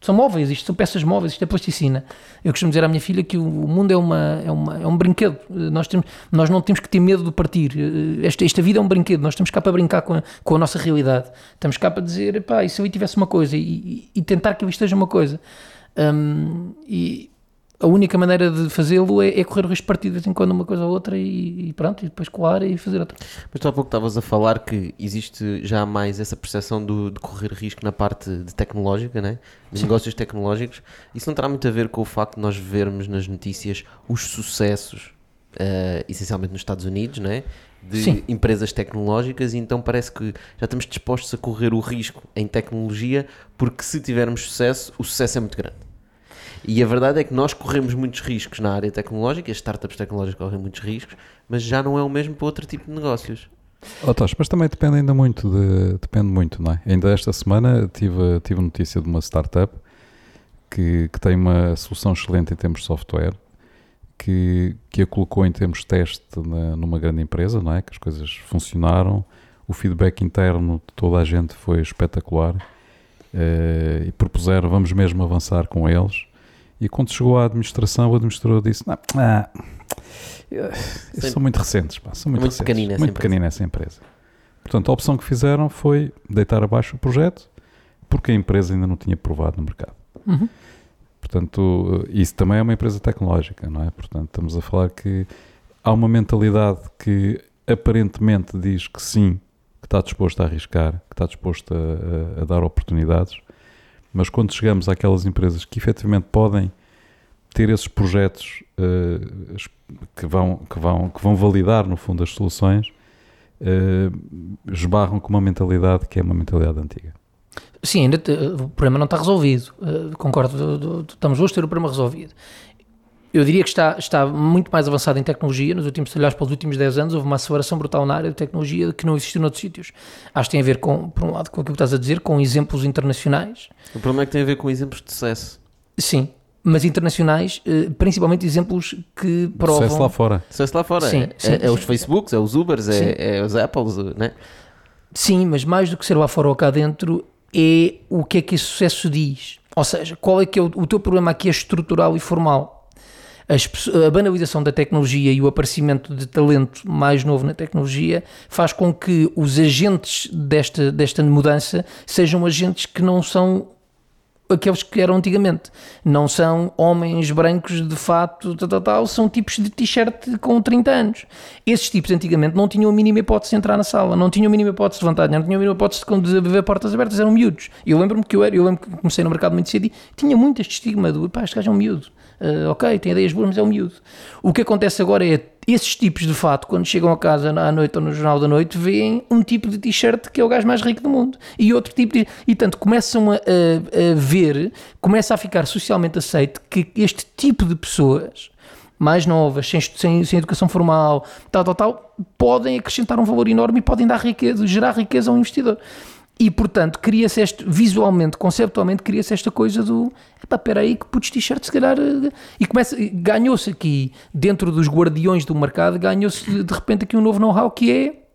são móveis, isto são peças móveis, isto é plasticina. Eu costumo dizer à minha filha que o mundo é, uma, é, uma, é um brinquedo. Nós, temos, nós não temos que ter medo de partir. Esta, esta vida é um brinquedo, nós estamos cá para brincar com a, com a nossa realidade. Estamos cá para dizer, pá, e se eu tivesse uma coisa e, e, e tentar que eu esteja uma coisa. Um, e a única maneira de fazê-lo é, é, correr o risco de partir de vez em quando uma coisa ou outra e, e, pronto, e depois colar e fazer outra. Mas tu há pouco estavas a falar que existe já mais essa percepção do, de correr risco na parte de tecnológica, né? de Sim. negócios tecnológicos. Isso não terá muito a ver com o facto de nós vermos nas notícias os sucessos, uh, essencialmente nos Estados Unidos, né? de Sim. empresas tecnológicas e então parece que já estamos dispostos a correr o risco em tecnologia porque se tivermos sucesso, o sucesso é muito grande. E a verdade é que nós corremos muitos riscos na área tecnológica, as startups tecnológicas correm muitos riscos, mas já não é o mesmo para outro tipo de negócios. Oh, mas também depende ainda muito, de, depende muito, não é? Ainda esta semana tive, tive notícia de uma startup que, que tem uma solução excelente em termos de software, que, que a colocou em termos de teste na, numa grande empresa, não é? Que as coisas funcionaram, o feedback interno de toda a gente foi espetacular uh, e propuseram, vamos mesmo avançar com eles e quando chegou à administração, o administrador disse: Não, ah, são muito recentes, pá, são muito, muito recentes, pequenina muito pequenina essa empresa. Portanto, a opção que fizeram foi deitar abaixo o projeto, porque a empresa ainda não tinha provado no mercado. Uhum. Portanto, isso também é uma empresa tecnológica, não é? Portanto, estamos a falar que há uma mentalidade que aparentemente diz que sim, que está disposto a arriscar, que está disposto a, a, a dar oportunidades, mas quando chegamos àquelas empresas que efetivamente podem ter esses projetos uh, que, vão, que, vão, que vão validar, no fundo, as soluções, uh, esbarram com uma mentalidade que é uma mentalidade antiga. Sim, ainda o problema não está resolvido. Uh, concordo, estamos hoje ter o problema resolvido eu diria que está, está muito mais avançado em tecnologia. Nos últimos, se olhares para os últimos 10 anos, houve uma aceleração brutal na área de tecnologia que não existiu noutros sítios. Acho que tem a ver, com, por um lado, com aquilo que estás a dizer, com exemplos internacionais. O problema é que tem a ver com exemplos de sucesso. Sim, mas internacionais, eh, principalmente exemplos que provam... Sucesso lá fora. Sucesso lá fora. Sim, é, sim, é, é os Facebooks, é os Ubers, é, é, os Apples, né? Sim, mas mais do que ser lá fora ou cá dentro, é o que é que esse sucesso diz. Ou seja, qual é que é o, o teu problema aqui é estrutural e formal a banalização da tecnologia e o aparecimento de talento mais novo na tecnologia faz com que os agentes desta, desta mudança sejam agentes que não são aqueles que eram antigamente. Não são homens brancos de fato, tal, tal, tal, são tipos de t-shirt com 30 anos. Esses tipos antigamente não tinham a mínima hipótese de entrar na sala, não tinham a mínima hipótese de levantar, não tinham a mínima hipótese de ver portas abertas, eram miúdos. Eu lembro-me que eu era, eu lembro que comecei no mercado muito cedo e tinha muito este estigma do pá, este gajo é um miúdo uh, ok, tem ideias boas, mas é um miúdo. O que acontece agora é esses tipos de fato, quando chegam a casa à noite ou no jornal da noite, veem um tipo de t-shirt que é o gajo mais rico do mundo e outro tipo de. E tanto começam a, a, a ver, começa a ficar socialmente aceito que este tipo de pessoas mais novas, sem, sem, sem, educação formal, tal, tal, tal, podem acrescentar um valor enorme e podem dar riqueza, gerar riqueza ao investidor. E, portanto, cria-se este, visualmente, conceptualmente, cria-se esta coisa do epá, espera aí que putos t-shirt se calhar eh, e começa, ganhou-se aqui, dentro dos guardiões do mercado, ganhou-se de repente aqui um novo know-how que é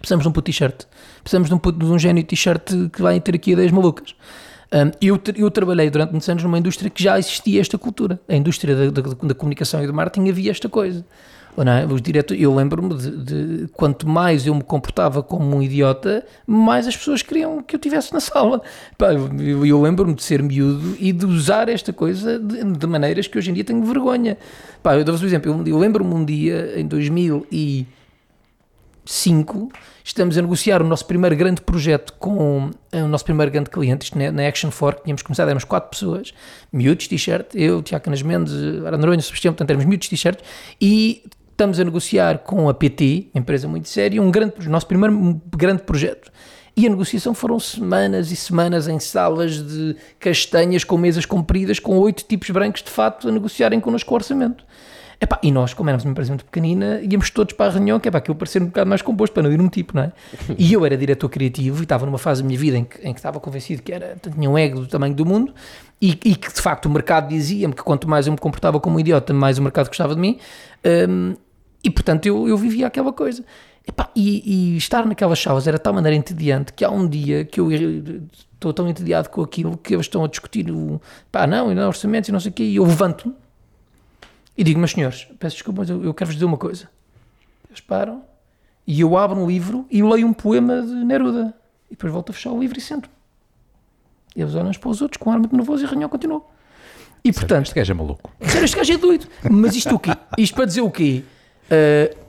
precisamos de um puto t-shirt, precisamos de um, puto, de um gênio t-shirt que vai ter aqui ideias malucas. Um, eu, eu trabalhei durante muitos anos numa indústria que já existia esta cultura. A indústria da, da, da comunicação e do marketing havia esta coisa. É? Os diretores, eu lembro-me de, de, quanto mais eu me comportava como um idiota, mais as pessoas queriam que eu estivesse na sala. Eu, lembro-me de ser miúdo e de usar esta coisa de, de maneiras que hoje em dia tenho vergonha. Eu dou-vos um exemplo. Eu, lembro-me um dia, em 2005, estamos a negociar o nosso primeiro grande projeto com eh, o nosso primeiro grande cliente, isto na, Action 4, que tínhamos começado, éramos quatro pessoas, miúdos t-shirt, eu, Tiago Canas Mendes, Ara Noronha, Sebastião, portanto éramos miúdos t-shirt, e estamos a negociar com a PT, empresa muito séria, um grande, o nosso primeiro grande projeto. E a negociação foram semanas e semanas em salas de castanhas com mesas compridas, com oito tipos brancos de fato a negociarem connosco o orçamento. Epá, e nós, como éramos uma empresa muito pequenina, íamos todos para a reunião, que é para aquilo parecer um bocado mais composto, para não ir um tipo, não é? E eu era diretor criativo e estava numa fase da minha vida em que, em que estava convencido que era, tinha um ego do tamanho do mundo e, e que de facto o mercado dizia-me que quanto mais eu me comportava como um idiota, mais o mercado gostava de mim. Um, e portanto eu, eu vivia aquela coisa. Epá, e, e, estar naquelas chaves era de tal maneira entediante que há um dia que eu estou tão entediado com aquilo que eles estão a discutir o pá, não, e não orçamentos e não sei o quê, e eu levanto-me e digo, meus senhores, peço desculpa, mas eu, eu quero-vos dizer uma coisa. Eles param e eu abro um livro e leio um poema de Neruda. E depois volto a fechar o livro e sento. E eles olham uns para os outros com um ar muito nervoso e a reunião continuou. E portanto. Este gajo é maluco. Sério, este gajo é doido. Mas isto o quê? Isto para dizer o quê? Uh,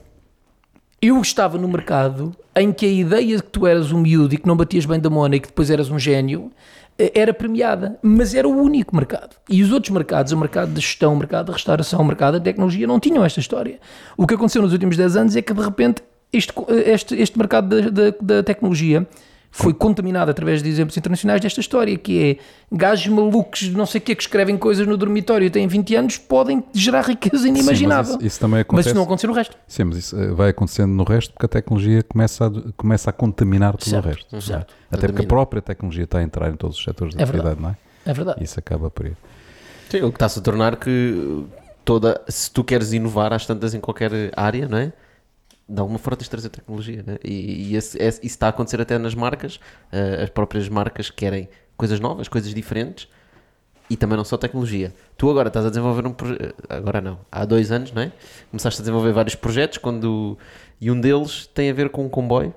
eu estava no mercado em que a ideia de que tu eras um miúdo e que não batias bem da mona e que depois eras um gênio eh, era premiada, mas era o único mercado. E os outros mercados, o mercado de gestão, o mercado de restauração, o mercado da tecnologia, não tinham esta história. O que aconteceu nos últimos 10 anos é que, de repente, este, este, este mercado da, da, da tecnologia foi contaminado através de exemplos internacionais desta história, que é gajos malucos, não sei o que, que escrevem coisas no dormitório e têm 20 anos, podem gerar riqueza inimaginável. Sim, mas isso, isso, também acontece. Mas isso não acontecer no resto. Sim, mas isso eh, vai acontecendo no resto porque a tecnologia começa a, começa a contaminar tudo certo, o resto. Certo. Até porque a própria tecnologia está a entrar em todos os setores da É atividade, não é? É verdade. Isso acaba por ir. Sim, o que está-se a tornar que toda, se tu queres inovar às tantas em qualquer área, não é? De alguma forma tens de trazer tecnologia, né? e, e esse, esse, isso está a acontecer até nas marcas, uh, as próprias marcas querem coisas novas, coisas diferentes e também não só tecnologia. Tu agora estás a desenvolver um projeto, agora não, há dois anos, não é? Começaste a desenvolver vários projetos quando, e um deles tem a ver com um comboio.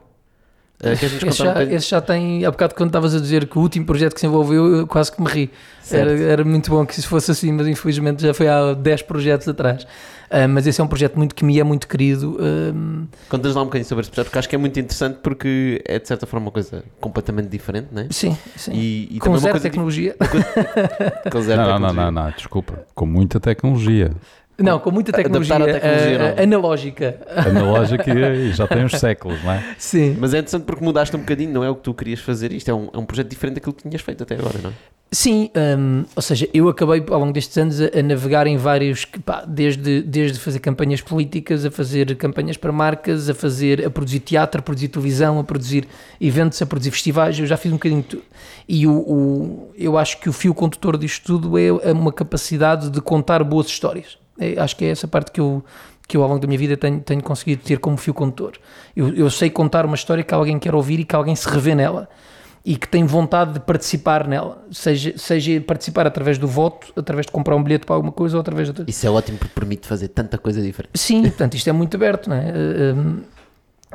Uh, esse, já, um esse já tem, há bocado quando estavas a dizer que o último projeto que se envolveu, eu quase que me ri. Era, era, muito bom que isso fosse assim, mas infelizmente já foi há 10 projetos atrás. Uh, mas esse é um projeto muito que me é muito querido. Uh... Contas lá um bocadinho sobre esse projeto, porque acho que é muito interessante porque é de certa forma uma coisa completamente diferente, não é? Sim, sim. E, e com zero tecnologia. com zero não, tecnologia. Não, não, não, desculpa. Com muita tecnologia. Não, com muita tecnologia, tecnologia uh, analógica. Analógica e já tem uns séculos, não é? Sim. Mas é interessante porque mudaste um bocadinho, não é o que tu querias fazer. Isto é um, é um projeto diferente daquilo que tinhas feito até agora, não é? Sim, um, ou seja, eu acabei ao longo destes anos a, a navegar em vários, pá, desde, desde fazer campanhas políticas, a fazer campanhas para marcas, a fazer, a produzir teatro, a produzir televisão, a produzir eventos, a produzir festivais, eu já fiz um bocadinho de tudo. E o, o, eu acho que o fio condutor disto tudo é, é uma capacidade de contar boas histórias. É, acho que é essa parte que eu, que eu ao longo da minha vida tenho, tenho conseguido ter como fio condutor. Eu, eu sei contar uma história que alguém quer ouvir e que alguém se revê nela e que tem vontade de participar nela, seja, seja participar através do voto, através de comprar um bilhete para alguma coisa ou através de... Isso é ótimo porque permite fazer tanta coisa diferente. Sim, portanto isto é muito aberto, não é?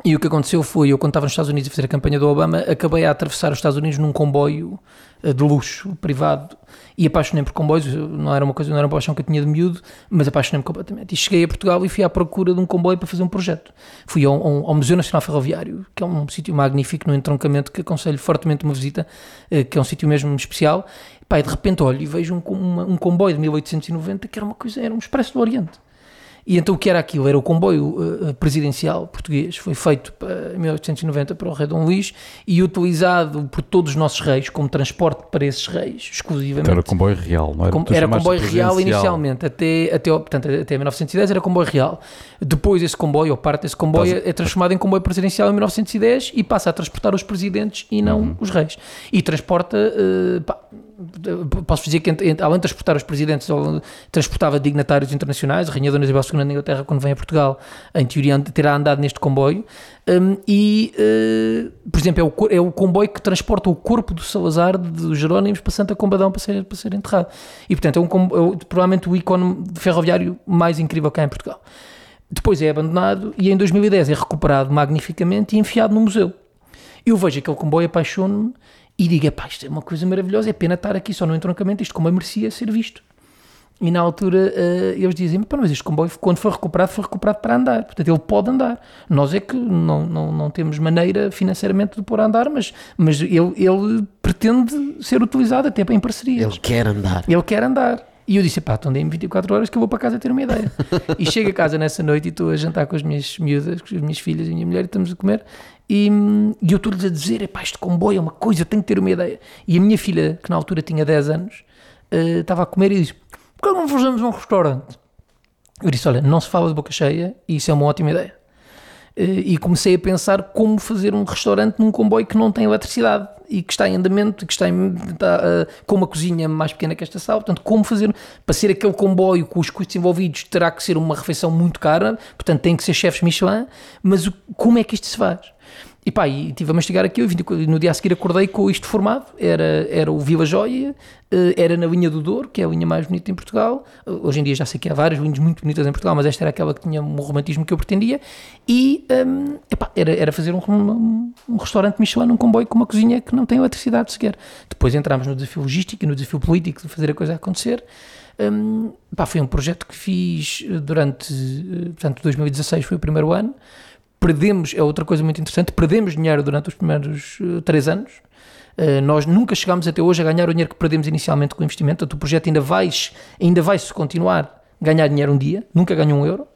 E o que aconteceu foi, eu quando estava nos Estados Unidos a fazer a campanha do Obama, acabei a atravessar os Estados Unidos num comboio eh, de luxo, privado, e apaixonei-me por comboios, não era uma coisa, não era uma paixão que eu tinha de miúdo, mas apaixonei-me completamente. E cheguei a Portugal e fui à procura de um comboio para fazer um projeto. Fui ao, ao Museu Nacional Ferroviário, que é um sítio magnífico no entroncamento, que aconselho fortemente uma visita, eh, que é um sítio mesmo especial. E de repente olho e vejo um, um comboio de 1890 que era uma coisa, era um expresso do Oriente. E então o que era aquilo? Era o comboio uh, presidencial português, foi feito em 1890 para o rei Dom Luís e utilizado por todos os nossos reis como transporte para esses reis, exclusivamente. Então era comboio real, não era? Com, era comboio real inicialmente, até, até, portanto, até 1910 era comboio real. Depois esse comboio, ou parte desse comboio, é transformado em comboio presidencial em 1910 e passa a transportar os presidentes e não uhum. os reis. E transporta, uh, pá, posso dizer que além de transportar os presidentes, transportava dignatários internacionais, a Rainha Dona Isabel II da Inglaterra, quando vem a Portugal, em teoria terá andado neste comboio, um, e, uh, por exemplo, é o, é o comboio que transporta o corpo do Salazar, dos Jerónimos, para Santa Combadão para ser, para ser enterrado. E, portanto, é, um, é provavelmente o ícone ferroviário mais incrível cá em Portugal. Depois é abandonado e em 2010 é recuperado magnificamente e enfiado no museu. Eu vejo aquele comboio, apaixono-me e digo, pá, isto é uma coisa maravilhosa, é pena estar aqui só no entroncamento, isto como merecia ser visto. E na altura uh, eles dizem, mas este comboio, quando foi recuperado, foi recuperado para andar. Portanto, ele pode andar. Nós é que não, não, não temos maneira financeiramente de pôr a andar, mas, mas ele, ele pretende ser utilizado até em parceria. Ele quer andar. Ele quer andar. E eu disse, pá, então dei-me 24 horas que eu vou para casa ter uma ideia. e chego a casa nessa noite e estou a jantar com as minhas miúdas, com as minhas filhas e a minha mulher e estamos a comer. E, e eu estou-lhes a dizer, pá, este comboio é uma coisa, eu tenho que ter uma ideia. E a minha filha, que na altura tinha 10 anos, eh, estava a comer e disse, por que não fazemos um restaurante? Eu disse, olha, não se fala de boca cheia e isso é uma ótima ideia. Eh, e comecei a pensar como fazer um restaurante num comboio que não tem eletricidade e que está em andamento que está, em, está uh, com uma cozinha mais pequena que esta sala. Portanto, como fazer para ser aquele comboio com os custos envolvidos terá que ser uma refeição muito cara, portanto, tem que ser chefes Michelin, mas o, como é que isto se faz? E pá, e estive a mastigar aquilo, no dia a seguir acordei com isto formado, era, era o Vila Joia, eh, era na linha do Douro, que é a linha mais bonita em Portugal, eh, hoje em dia já sei que há várias linhas muito bonitas em Portugal, mas esta era aquela que tinha um romantismo que eu pretendia, e um, epá, era, era fazer um, um, um, restaurante Michelin num comboio com uma cozinha que não tem eletricidade sequer. Depois entramos no desafio logístico e no desafio político de fazer a coisa acontecer, um, pá, foi um projeto que fiz durante, eh, portanto, 2016 foi o primeiro ano, perdemos, é outra coisa muito interessante, perdemos dinheiro durante os primeiros uh, três anos. Uh, nós nunca chegámos até hoje a ganhar o dinheiro que perdemos inicialmente com o investimento, portanto o projeto ainda vai, ainda vai se continuar ganhar dinheiro um dia, nunca ganhou um euro.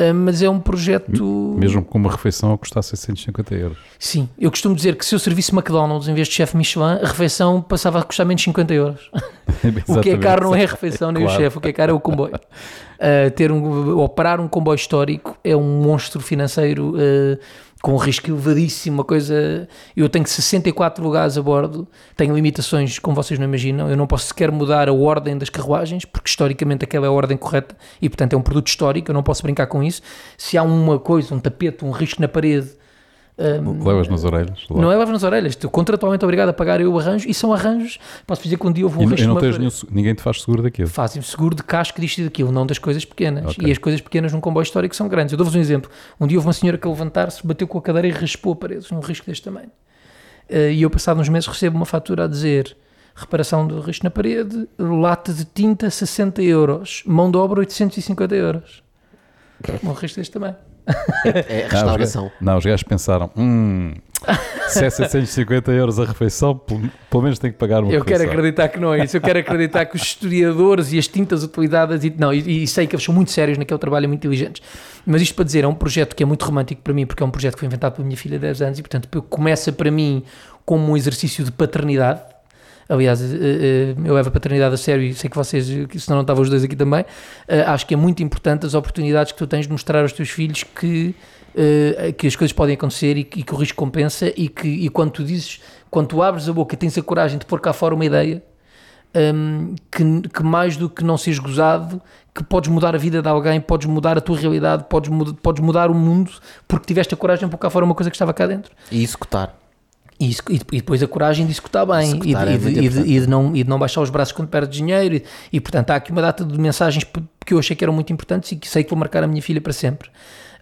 Uh, mas é um projeto. Mesmo com uma refeição a custar 650 euros. Sim, eu costumo dizer que se eu servisse McDonald's em vez de chefe Michelin, a refeição passava a custar menos 50 euros. o que é caro não é a refeição nem claro. o chefe, o que é caro é o comboio. Uh, ter um, operar um comboio histórico é um monstro financeiro uh, com um risco elevadíssimo, uma coisa... Eu tenho 64 lugares a bordo, tenho limitações como vocês não imaginam, eu não posso sequer mudar a ordem das carruagens, porque historicamente aquela é a ordem correta e portanto é um produto histórico, eu não posso brincar com isso. Se há uma coisa, um tapete, um risco na parede um, levas nas orelhas? Lá. Não é levas nas orelhas. Estou contratualmente obrigado a pagar eu o arranjo e são arranjos. Posso dizer que um dia houve um risco. E não tens nenhum, ninguém te faz seguro daquilo? Fazem seguro de casco disto e daquilo, não das coisas pequenas. Okay. E as coisas pequenas num comboio histórico são grandes. Eu dou-vos um exemplo. Um dia houve uma senhora que levantar-se, bateu com a cadeira e raspou a paredes, num risco deste tamanho. Uh, e eu, passado uns meses, recebo uma fatura a dizer reparação do risco na parede, lata de tinta 60 euros, mão de obra 850 euros. Um risco deste tamanho. É, é restauração. Não, os gajos pensaram: hum, se é 750 euros a refeição, pelo, menos tem que pagar uma Eu refeição. quero acreditar que não é isso. Eu quero acreditar que os historiadores e as tintas utilizadas, e, não, e, e, sei que eles são muito sérios naquele trabalho, muito inteligentes. Mas isto para dizer, é um projeto que é muito romântico para mim, porque é um projeto que foi inventado pela minha filha de 10 anos e, portanto, começa para mim como um exercício de paternidade Aliás, eh, eh, eu levo a paternidade a sério e sei que vocês, senão não estavam os dois aqui também. Eh, acho que é muito importante as oportunidades que tu tens de mostrar aos teus filhos que, que as coisas podem acontecer e que, e que o risco compensa e que e quando tu dizes, quando tu abres a boca e tens a coragem de pôr cá fora uma ideia, um, que, que, mais do que não seres gozado, que podes mudar a vida de alguém, podes mudar a tua realidade, podes, podes mudar o mundo porque tiveste a coragem de pôr cá fora uma coisa que estava cá dentro. E executar. E, e, depois a coragem de executar bem e, é de, e, de, e, de, não, e de não baixar os braços quando perde dinheiro. E, e, portanto há aqui uma data de mensagens que eu achei que eram muito importantes e que sei que vou marcar a minha filha para sempre.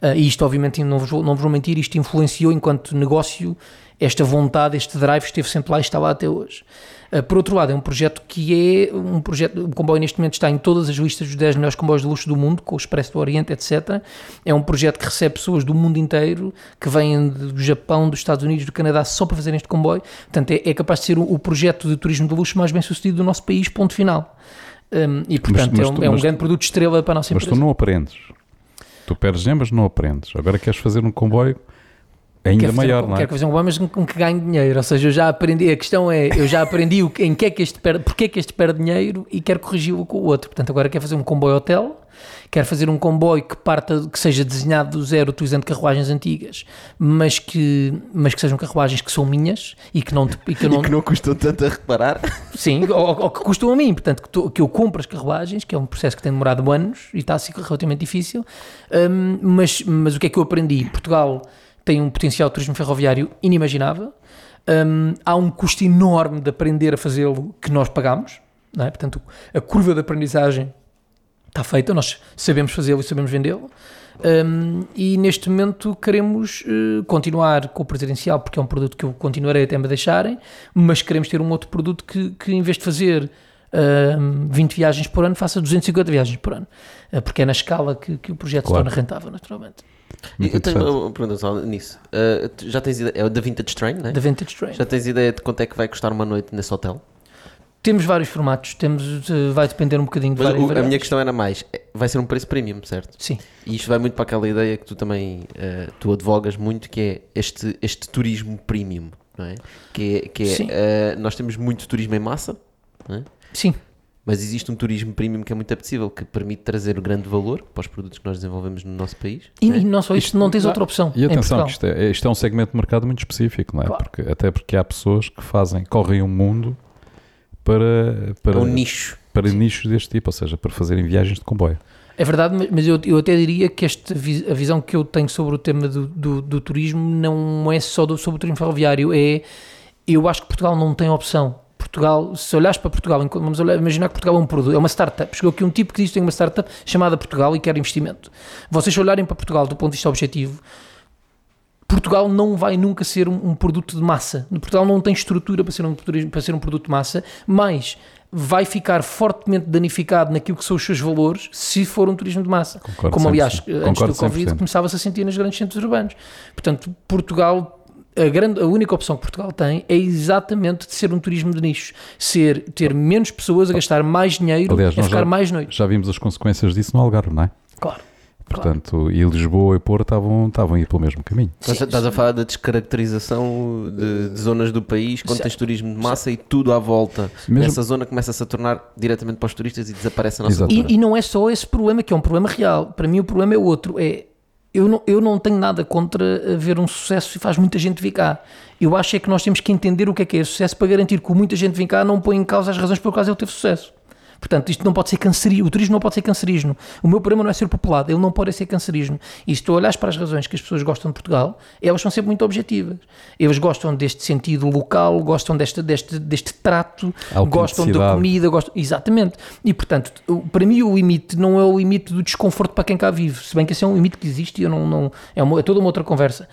Uh, e isto, obviamente, não vos, não vos vou mentir, isto influenciou enquanto negócio esta vontade, este drive esteve sempre lá e está lá até hoje. Uh, por outro lado, é um projeto que é um projeto, o comboio neste momento está em todas as listas dos 10 melhores comboios de luxo do mundo, com o Expresso do Oriente, etc. É um projeto que recebe pessoas do mundo inteiro, que vêm do Japão, dos Estados Unidos, do Canadá, só para fazerem este comboio. Portanto, é, é capaz de ser o, o, projeto de turismo de luxo mais bem sucedido do nosso país, ponto final. Um, e portanto, mas, mas é um, é um grande produto estrela para a nossa mas empresa. Mas tu não aprendes. Tu perdes mas não aprendes. Agora queres fazer um comboio ainda quero maior, um, não é? Quero fazer um comboio, mas com, com que ganhe dinheiro. Ou seja, eu já aprendi, a questão é, eu já aprendi o, em que é que este perde, porque é que este perde dinheiro e quero corrigi-lo com o outro. Portanto, agora quero fazer um comboio hotel quer fazer um comboio que parta, que seja desenhado do zero utilizando carruagens antigas, mas que, mas que sejam carruagens que são minhas e que não, e que, não, e que não custam tanto a reparar. Sim, ou, ou que custam a mim, portanto, que, tu, que, eu compro as carruagens, que é um processo que tem demorado anos e está a ser relativamente difícil, um, mas, mas o que é que eu aprendi? Portugal tem um potencial de turismo ferroviário inimaginável, um, há um custo enorme de aprender a fazê-lo que nós pagamos, é? portanto, a curva de aprendizagem está feita, nós sabemos fazê-lo e sabemos vendê-lo. Um, e neste momento queremos uh, continuar com o presidencial, porque é um produto que eu continuarei até me deixarem, mas queremos ter um outro produto que, que em vez de fazer uh, 20 viagens por ano, faça 250 viagens por ano, uh, porque é na escala que, que o projeto claro. se torna rentável, naturalmente. Muito eu tenho uma pergunta só nisso. Uh, já tens ideia, é o da Vintage Train, não é? Da Vintage Train. Já tens ideia de quanto é que vai custar uma noite nesse hotel? Temos vários formatos, temos, eh, vai depender um bocadinho de Mas várias o- a minha questão era mais: é, vai ser um preço premium, certo? Sim, E isto vai muito para aquela ideia que tu também eh, tu advogas muito, que é este, este turismo premium, não é? Que é, que é, Sim. eh, nós temos muito turismo em massa, não é? sim, mas existe um turismo premium que é muito apetecível, que permite trazer o grande valor para os produtos que nós desenvolvemos no nosso país. e, não é? e não só isto, não tens outra opção. E atenção, que isto é, isto é um segmento de mercado muito específico, não é? Claro. Porque, até porque há pessoas que fazem, correm o mundo para, para, É um nicho. para nichos deste tipo, ou seja, para fazerem viagens de comboio. É verdade, mas- eu, eu até diria que esta, vi- a visão que eu tenho sobre o tema do, do, do turismo não é só do- sobre o turismo ferroviário, é eu acho que Portugal não tem opção. Portugal, se olhares para Portugal, vamos imaginar que Portugal é um produto, é uma startup. Chegou aqui um tipo que diz que tem uma startup chamada Portugal e quer investimento. Vocês olharem para Portugal do ponto de vista objetivo, Portugal não vai nunca ser um, um produto de massa. Portugal não tem estrutura para ser, um, para ser um produto de massa, mas vai ficar fortemente danificado naquilo que são os seus valores se for um turismo de massa. Concordo Como aliás, 100%. antes Concordo do Covid 100%. começava-se a sentir nos grandes centros urbanos. Portanto, Portugal, a, grande, a única opção que Portugal tem é exatamente de ser um turismo de nicho. Ser, ter menos pessoas a gastar mais dinheiro, Aliás, a ficar já- mais noites. Já vimos as consequências disso no Algarve, não é? Claro. Portanto, e Lisboa e Porto estavam, estavam a ir pelo mesmo caminho. Estás, Sim, estás a falar da descaracterização de, de zonas do país quando Sim. tens turismo de massa e tudo à volta. Mesmo- Essa zona começa-se a tornar diretamente para os turistas e desaparece a nossa. E, e não é só esse problema, que é um problema real. Para mim, o problema é outro. É, eu, não, eu não tenho nada contra eh, ver um sucesso e faz muita gente vir cá. Eu acho é que nós temos que entender o que é que é sucesso para garantir que muita gente vem cá não põe em causa as razões pelas quais ele teve sucesso. Portanto, isto não pode ser cancerígeno. O turismo não pode ser cancerígeno. O meu problema não é ser populado, ele não pode ser cancerígeno. E se tu olhas para as razões que as pessoas gostam de Portugal, elas são sempre muito objetivas. Eles gostam deste sentido local, gostam deste, deste, deste trato, gostam da comida, gostam... Exatamente. E, portanto, para mim o limite não é o limite do desconforto para quem cá vive. Se bem que esse é um limite que existe e eu não... não é, uma- é toda uma outra conversa.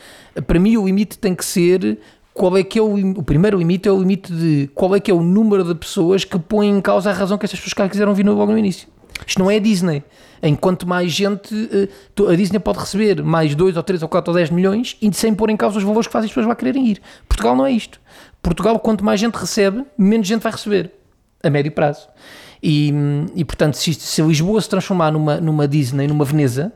Para mim o limite tem que ser... Qual é que é o, o primeiro limite é o limite de qual é que é o número de pessoas que põem em causa a razão que essas pessoas quiseram vir logo no início. Isto não é a Disney. Enquanto mais gente, eh, a Disney pode receber mais 2 ou 3 ou 4 ou 10 milhões e sem pôr em causa os valores que fazem as pessoas lá quererem ir. Portugal não é isto. Portugal, quanto mais gente recebe, menos gente vai receber a médio prazo. E, e portanto, se, se Lisboa se transformar numa, numa Disney, numa Veneza,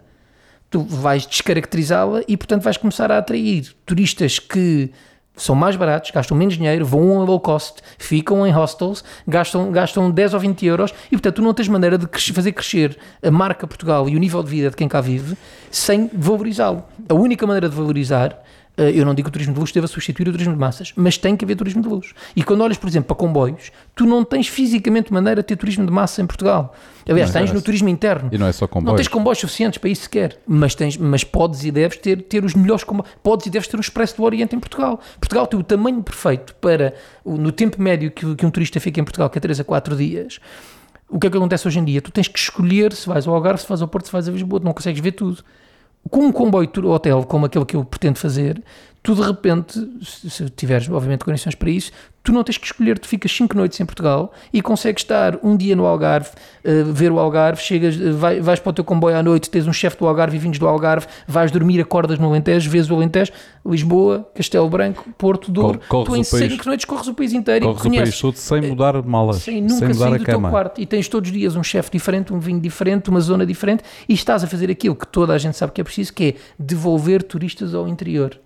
tu vais descaracterizá-la e, portanto, vais começar a atrair turistas que são mais baratos, gastam menos dinheiro, vão a low cost, ficam em hostels, gastam, gastam 10 ou 20 euros e, portanto, tu não tens maneira de fazer crescer a marca Portugal e o nível de vida de quem cá vive sem valorizá-lo. A única maneira de valorizar eu não digo que o turismo de luxo deva substituir o turismo de massas, mas tem que haver turismo de luxo. E quando olhas, por exemplo, para comboios, tu não tens fisicamente maneira de ter turismo de massa em Portugal. Aliás, Não, tens é. no turismo interno. E não é só Não comboios. tens comboios suficientes para isso sequer, mas, tens, mas podes e deves ter, ter os melhores comboios. Podes e deves ter um Expresso do Oriente em Portugal. Portugal tem o tamanho perfeito para, no tempo médio que, que um turista fica em Portugal, que é 3 a 4 dias. O que é que acontece hoje em dia? Tu tens que escolher se vais ao Algarve, se vais ao Porto, se vais a Lisboa, tu não consegues ver tudo. Com um comboio hotel, como aquele que eu pretendo fazer, tu de repente, se tiveres obviamente condições para isso, tu não tens que escolher, tu ficas 5 noites em Portugal e consegues estar um dia no Algarve, eh, ver o Algarve, chegas, eh, vai- vais para o teu comboio à noite, tens um chefe do Algarve e vinhos do Algarve, vais dormir, acordas no Alentejo, vês o Alentejo, Lisboa, Castelo Branco, Porto, Douro, Cor- tu em o país- 5 noites corres o país inteiro Corres e o conheces país todo sem mudar de malas, sem nunca sem mudar sair a do teu cama. quarto e tens todos os dias um chefe diferente, um vinho diferente, uma zona diferente e estás a fazer aquilo que toda a gente sabe que é preciso, que é devolver turistas ao interior.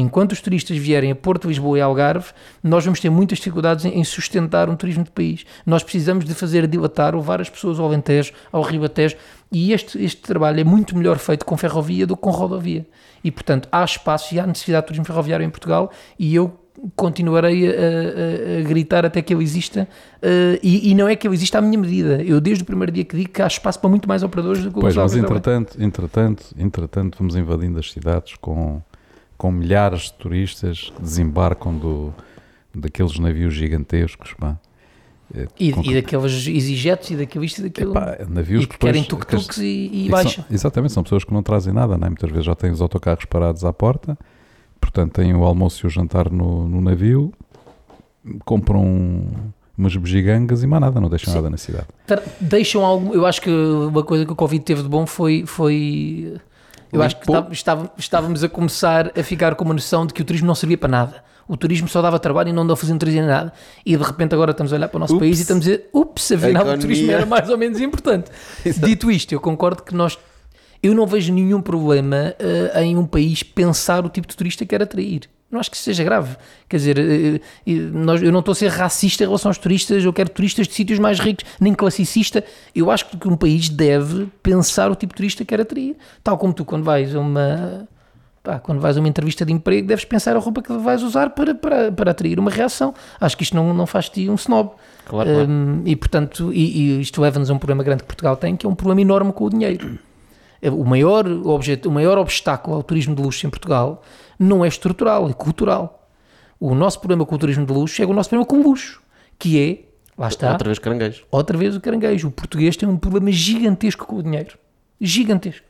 Enquanto os turistas vierem a Porto, Lisboa e Algarve, nós vamos ter muitas dificuldades em, sustentar um turismo de país. Nós precisamos de fazer dilatar, levar as pessoas ao Alentejo, ao Ribatejo, e este, este trabalho é muito melhor feito com ferrovia do que com rodovia. E, portanto, há espaço e há necessidade de turismo ferroviário em Portugal e eu continuarei a, a- a gritar até que ele exista eh, e, e não é que ele exista à minha medida. Eu desde o primeiro dia que digo que há espaço para muito mais operadores do que o Pois, mas entretanto, entretanto, entretanto, vamos invadindo as cidades com, com milhares de turistas que desembarcam do, daqueles navios gigantescos, pá. É, E, com- e daqueles exigetos e daquilo isto e daquilo. Epá, navios e que querem depois- tuk-tuks e, e que baixa. são- exatamente, são pessoas que não trazem nada, não é? muitas vezes já têm os autocarros parados à porta, portanto têm o almoço e o jantar no, no navio, compram umas bugigangas e mais nada, não deixam Sim. nada na cidade. Deixam algo. Eu acho que uma coisa que o Covid teve de bom foi. foi eu acho que tá- estava- estávamos a começar a ficar com uma noção de que o turismo não servia para nada. O turismo só dava trabalho e não andou fazendo turismo nada. E de repente agora estamos a olhar para o nosso Ups. país e estamos a dizer, ups, afinal o turismo era mais ou menos importante. Dito isto, eu concordo que nós. Eu não vejo nenhum problema eh, em um país pensar o tipo de turista que quer atrair. Não acho que isso seja grave. Quer dizer, eh, eh, eu não estou a ser racista em relação aos turistas, eu quero turistas de sítios mais ricos, nem classicista. Eu acho que um país deve pensar o tipo de turista que quer atrair. Tal como tu, quando vais a uma. pá, quando vais a uma entrevista de emprego, deves pensar a roupa que vais usar para, para, para atrair uma reação. Acho que isto não, não faz de ti um snob. Claro, claro. Hum, e portanto, e, e isto leva-nos a um problema grande que Portugal tem, que é um problema enorme com o dinheiro. É, O maior, objeto, o maior obstáculo ao turismo de luxo em Portugal não é estrutural, é cultural. O nosso problema com o turismo de luxo é o nosso problema com o luxo, que é, lá está, Outra vez caranguejo. outra vez o caranguejo. O português tem um problema gigantesco com o dinheiro. Gigantesco.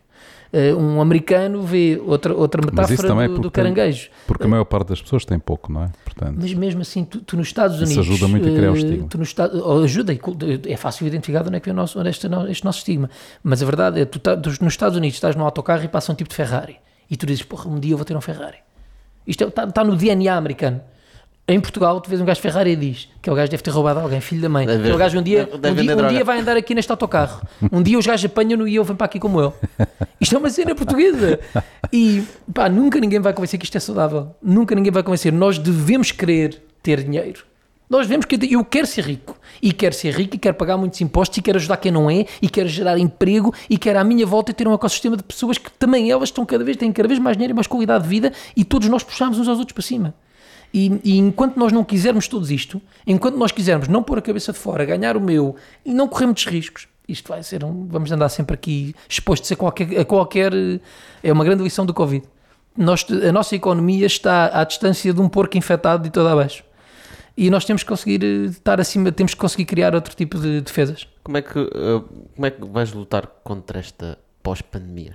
Eh, um americano vê outra, outra isso metáfora é do, porque do caranguejo. Porque a maior parte das pessoas tem pouco, não é? Portanto, Mas mesmo assim, tu, tu nos Estados Isso Unidos. ajuda muito a criar o eh, estigma. Tu nos Estados, ou ajuda, e é fácil identificar de onde é que vem o nosso, onde é este, este nosso estigma. Mas a verdade é tu tá- tu nos Estados Unidos estás num autocarro e passa um tipo de Ferrari. E tu dizes, porra, um dia eu vou ter um Ferrari. Isto está tá no DNA americano. Em Portugal, tu vês um gajo Ferrari e diz que o gajo deve ter roubado alguém, filho da mãe. Deve- Aquele gajo um dia, um, dia, um dia vai andar aqui neste autocarro. Um dia os gajos apanham-no e eu venho para aqui como eu. Isto é uma cena portuguesa. E pá, nunca ninguém vai convencer que isto é saudável. Nunca ninguém vai convencer. Nós devemos querer ter dinheiro. Nós devemos querer. Eu quero ser rico. E quero ser rico e quero pagar muitos impostos e quero ajudar quem não é e quero gerar emprego e quero à minha volta ter um ecossistema de pessoas que também elas estão cada vez, têm cada vez mais dinheiro e mais qualidade de vida e todos nós puxamos uns aos outros para cima. E, e enquanto nós não quisermos tudo isto, enquanto nós quisermos não pôr a cabeça de fora, ganhar o meu e não correr muitos riscos, isto vai ser um, vamos andar sempre aqui expostos a qualquer, a qualquer é uma grande lição do Covid. Nós, a nossa economia está à distância de um porco infectado de todo abaixo. E nós temos que conseguir eh, estar acima, temos que conseguir criar outro tipo de defesas. Como é que, uh, como é que vais lutar contra esta pós-pandemia?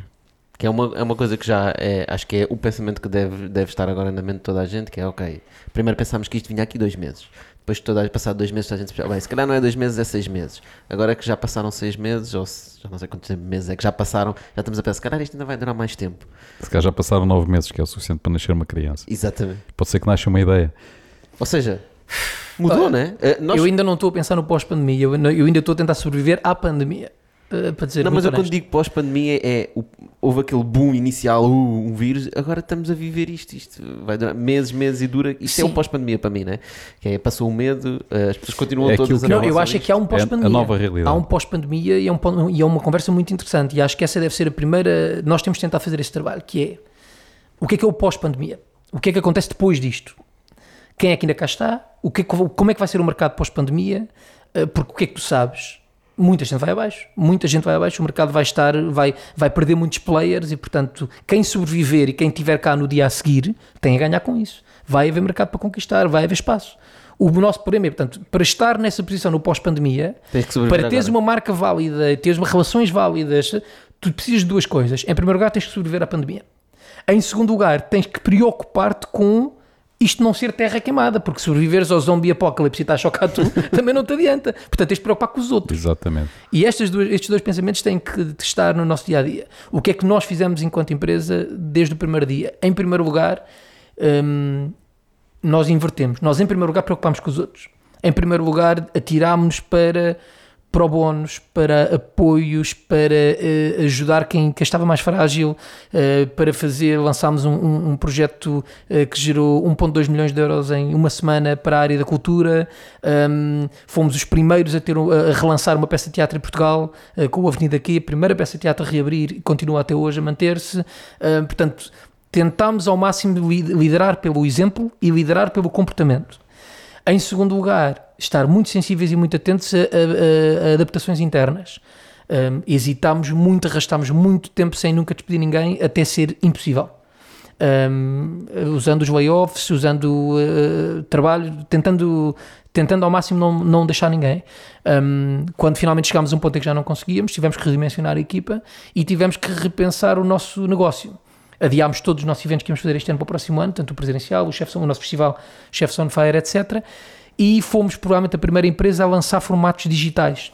Que é uma, é uma coisa que já é, acho que é o pensamento que deve, deve estar agora na mente de toda a gente, que é ok, primeiro pensámos que isto vinha aqui dois meses, depois de toda, passado dois meses a gente pensa, bem, se calhar não é dois meses, é seis meses. Agora que já passaram seis meses, ou se, já não sei quantos meses é que já passaram, já estamos a pensar, se calhar isto ainda vai durar mais tempo. se calhar já passaram nove meses, que é o suficiente para nascer uma criança. Exatamente. Pode ser que nasça uma ideia. Ou seja, mudou, né? Uh, nós- Eu ainda não estou a pensar no pós-pandemia, eu, eu ainda estou a tentar sobreviver à pandemia. Eh, Para dizer Não, mas eu quando digo pós-pandemia é o- houve aquele boom inicial, uh, um vírus, agora estamos a viver isto, isto vai durar meses, meses e dura. Isto é Sim. um pós-pandemia para mim, né? Que é passou o medo, uh, as pessoas continuam É todas a que- Não, falar eu acho é que há um pós-pandemia. a nova realidade. Há um pós-pandemia e, é um e é uma conversa muito interessante. E acho que essa deve ser a primeira. Nós temos de tentar fazer esse trabalho, que é o que é que é o pós-pandemia? O que é que acontece depois disto? Quem é que ainda cá está? O que é como é que vai ser o mercado pós-pandemia? Eh, Porque o que é que tu sabes? Muita gente vai abaixo, muita gente vai abaixo, o mercado vai estar, vai, vai perder muitos players e, portanto, quem sobreviver e quem estiver cá no dia a seguir tem a ganhar com isso. Vai haver mercado para conquistar, vai haver espaço. O nosso problema é, portanto, para estar nessa posição no pós-pandemia, para teres agora. uma marca válida, teres uma relações válidas, tu precisas de duas coisas. Em primeiro lugar, tens que sobreviver à pandemia. Em segundo lugar, tens que preocupar-te com isto não ser terra queimada, porque se sobreviveres ao zombie apocalipse e estás chocado tu, também não te adianta. Portanto, tens de preocupar com os outros. Exatamente. E estas duas- estes dois pensamentos têm que estar no nosso dia a dia. O que é que nós fizemos enquanto empresa desde o primeiro dia? Em primeiro lugar, hum, nós invertemos. Nós, em primeiro lugar, preocupámos com os outros. Em primeiro lugar, atirámos para pro bónus, para apoios, para eh, ajudar quem, quem estava mais frágil, eh, para fazer, lançámos um, um- um projeto eh, que gerou 1.2 milhões de euros em uma semana para a área da cultura, Hum, fomos os primeiros a, ter, um- a relançar uma peça de teatro em Portugal, com o Avenida Aqui, a primeira peça de teatro a reabrir e continua até hoje a manter-se, portanto, tentámos ao máximo li- liderar pelo exemplo e liderar pelo comportamento. Em segundo lugar, estar muito sensíveis e muito atentos a, a- a- adaptações internas. Um, hesitámos muito, arrastámos muito tempo sem nunca despedir ninguém, até ser impossível. Um, usando os layoffs, usando uh, trabalho, tentando, tentando ao máximo não, não deixar ninguém. Um, quando finalmente chegámos a um ponto em que já não conseguíamos, tivemos que redimensionar a equipa e tivemos que repensar o nosso negócio. Adiámos todos os nossos eventos que íamos fazer este ano para o próximo ano, tanto o presencial, o, Chefs, o nosso festival Chefs on Fire, etc. E fomos provavelmente a primeira empresa a lançar formatos digitais.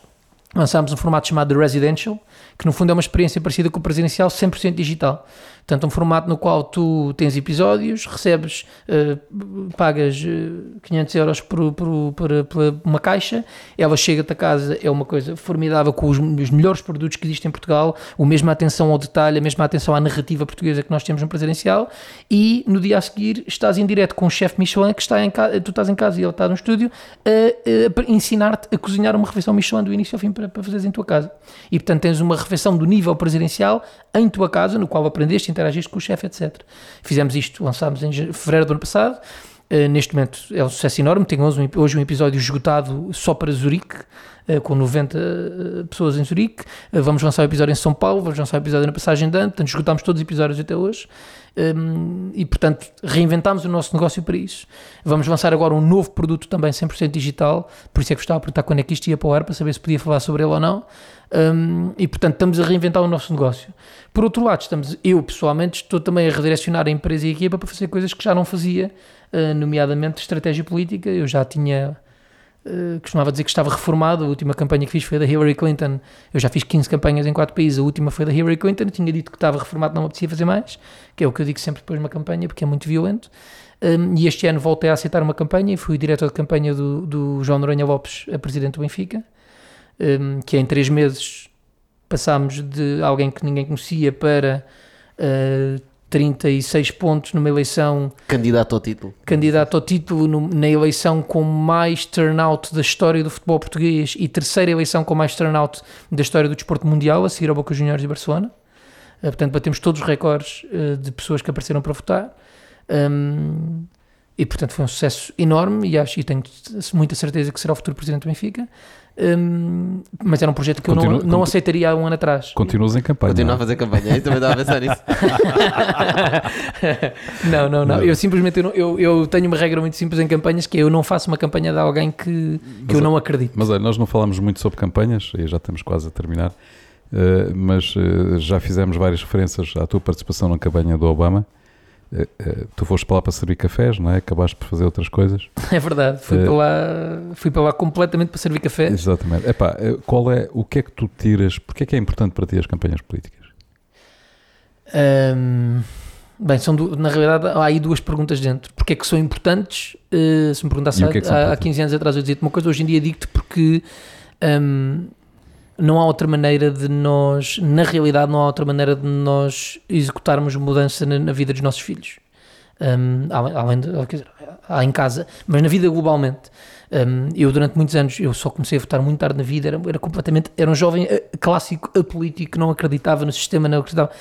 lançámos um formato chamado The Residential, que no fundo é uma experiência parecida com o presidencial 100% digital. Portanto, um formato no qual tu tens episódios, recebes, uh, pagas uh, 500 euros por, por, por, por, uma caixa, ela chega-te a casa, é uma coisa formidável, com os, os, melhores produtos que existem em Portugal, a mesma atenção ao detalhe, a mesma atenção à narrativa portuguesa que nós temos no presidencial, e no dia a seguir estás em direto com o chefe Michelin, que está em casa, tu estás em casa e ele está no estúdio, a, a ensinar-te a cozinhar uma refeição Michelin do início ao fim para, para fazeres em tua casa. E portanto tens uma refeição do nível presidencial em tua casa, no qual aprendeste interagiste com o chefe, etc. Fizemos isto, lançámos em fevereiro do ano passado. Uh, neste momento é um sucesso enorme. Tenho hoje um, hoje um episódio esgotado só para Zurique, uh, com 90 uh, pessoas em Zurique. vamos lançar o episódio em São Paulo, vamos lançar o episódio na Passagem de Ano. Portanto, esgotámos todos os episódios até hoje. Um, e, portanto, reinventámos o nosso negócio para isso. Vamos lançar agora um novo produto também 100% digital. Por isso é que estava a perguntar quando é que isto ia para o ar, para saber se podia falar sobre ele ou não. Um, e portanto estamos a reinventar o nosso negócio. Por outro lado, estamos, eu pessoalmente estou também a redirecionar a empresa e a equipa para fazer coisas que já não fazia, uh, nomeadamente estratégia política. Eu já tinha, uh, costumava dizer que estava reformado. A última campanha que fiz foi da Hillary Clinton. Eu já fiz 15 campanhas em 4 países, a última foi da Hillary Clinton. Eu tinha dito que estava reformado, não me apetecia fazer mais, que é o que eu digo sempre depois de uma campanha, porque é muito violento. Um, e este ano voltei a aceitar uma campanha e fui diretor de campanha do, do João Noronha Lopes, a presidente do Benfica um, que em três meses passámos de alguém que ninguém conhecia para uh, 36 pontos numa eleição. Candidato ao título. Candidato ao título no, na eleição com mais turnout da história do futebol português e terceira eleição com mais turnout da história do desporto mundial, a seguir ao Boca Juniors de Barcelona. Uh, portanto, batemos todos os recordes uh, de pessoas que apareceram para votar. Um, e portanto foi um sucesso enorme e acho e tenho muita certeza que será o futuro presidente do Benfica. Um, mas era um projeto que Continua, eu não, não aceitaria há um ano atrás. Continuas em campanha. Continua a fazer campanha, eu também estava a pensar nisso. não, não, não, Eu simplesmente eu, eu, eu, tenho uma regra muito simples em campanhas que é eu não faço uma campanha de alguém que, que mas, eu não acredito. Mas olha, nós não falamos muito sobre campanhas e já estamos quase a terminar. Uh, mas uh, já fizemos várias referências à tua participação na campanha do Obama. Eh, eh, tu foste para lá para servir cafés, não é? Acabaste por fazer outras coisas. É verdade, fui, uh, para, lá, fui para lá completamente para servir cafés. Exatamente. Epá, qual é, o que é que tu tiras, porque é que é importante para ti as campanhas políticas? Um, bem, são na realidade há aí duas perguntas dentro. Porque é que são importantes? Uh, se me perguntasse é há, há 15 anos atrás eu dizia-te uma coisa, hoje em dia digo-te porque um, não há outra maneira de nós, na realidade, não há outra maneira de nós executarmos mudança na, na vida dos nossos filhos. Um, além de, quer dizer, há em casa, mas na vida globalmente. Um, eu durante muitos anos, eu só comecei a votar muito tarde na vida, era, era completamente, era um jovem eh, clássico apolítico que não acreditava no sistema, não acreditava.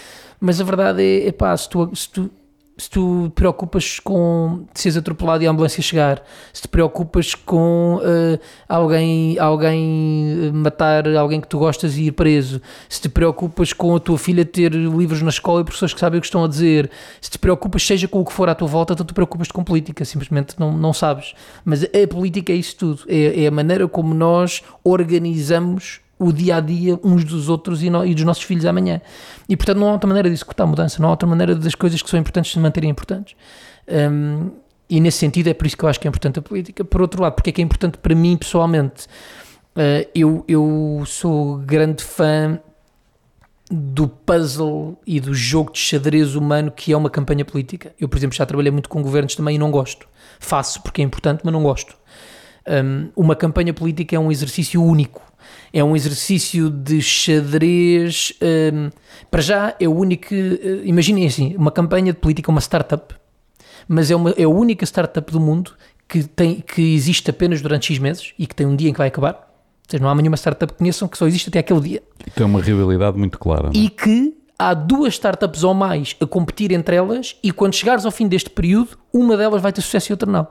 Mas a verdade é, pá, se tu, se tu se tu preocupas com seres atropelado e a ambulância chegar, se te preocupas com uh, alguém, alguém eh, matar alguém que tu gostas e ir preso, se te preocupas com a tua filha ter livros na escola e professores que sabem o que estão a dizer, se te preocupas, seja com o que for à tua volta, tu te preocupas com política, simplesmente não, não sabes. Mas a política é isso tudo, é, é a maneira como nós organizamos o dia a dia uns dos outros e, no, e, dos nossos filhos amanhã. E portanto não há outra maneira de executar a mudança, não há outra maneira das coisas que são importantes se manterem importantes. Um, e nesse sentido é por isso que eu acho que é importante a política. Por outro lado, porque é que é importante para mim pessoalmente? Uh, eu, eu sou grande fã do puzzle e do jogo de xadrez humano que é uma campanha política. Eu, por exemplo, já trabalhei muito com governos também e não gosto. Faço porque é importante, mas não gosto. Um, uma campanha política é um exercício único é um exercício de xadrez. Um, para já é o único. Uh, imaginem assim: uma campanha de política, uma startup, mas é, uma, é a única startup do mundo que, tem, que existe apenas durante X meses e que tem um dia em que vai acabar. Ou seja, não há nenhuma startup que conheçam que só existe até aquele dia. E tem uma realidade muito clara. E que há duas startups ou mais a competir entre elas e quando chegares ao fim deste período, uma delas vai ter sucesso e outra não.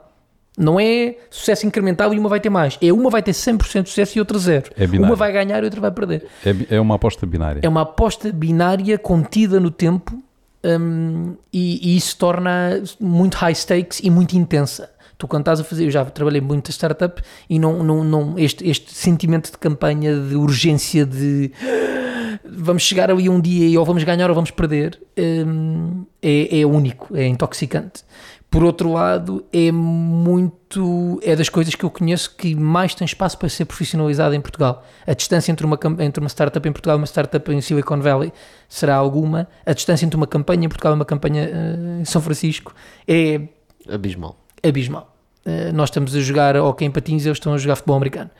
Não é sucesso incremental e uma vai ter mais. É uma vai ter 100% de sucesso e outra zero. É uma vai ganhar e outra vai perder. É, é uma aposta binária. É uma aposta binária contida no tempo um, e, e, isso torna muito high stakes e muito intensa. Tu quando estás a fazer, eu já trabalhei muito a startup e não, não, não este, este sentimento de campanha, de urgência, de vamos chegar ali um dia e ou vamos ganhar ou vamos perder, um, é, é único, é intoxicante. Por outro lado, é muito. É das coisas que eu conheço que mais tem espaço para ser profissionalizada em Portugal. A distância entre uma, entre uma startup em Portugal e uma startup em Silicon Valley será alguma. A distância entre uma campanha em Portugal e uma campanha eh, em São Francisco é Abismal. abismal. Eh, nós estamos a jogar hockey em patins, eles estão a jogar futebol americano.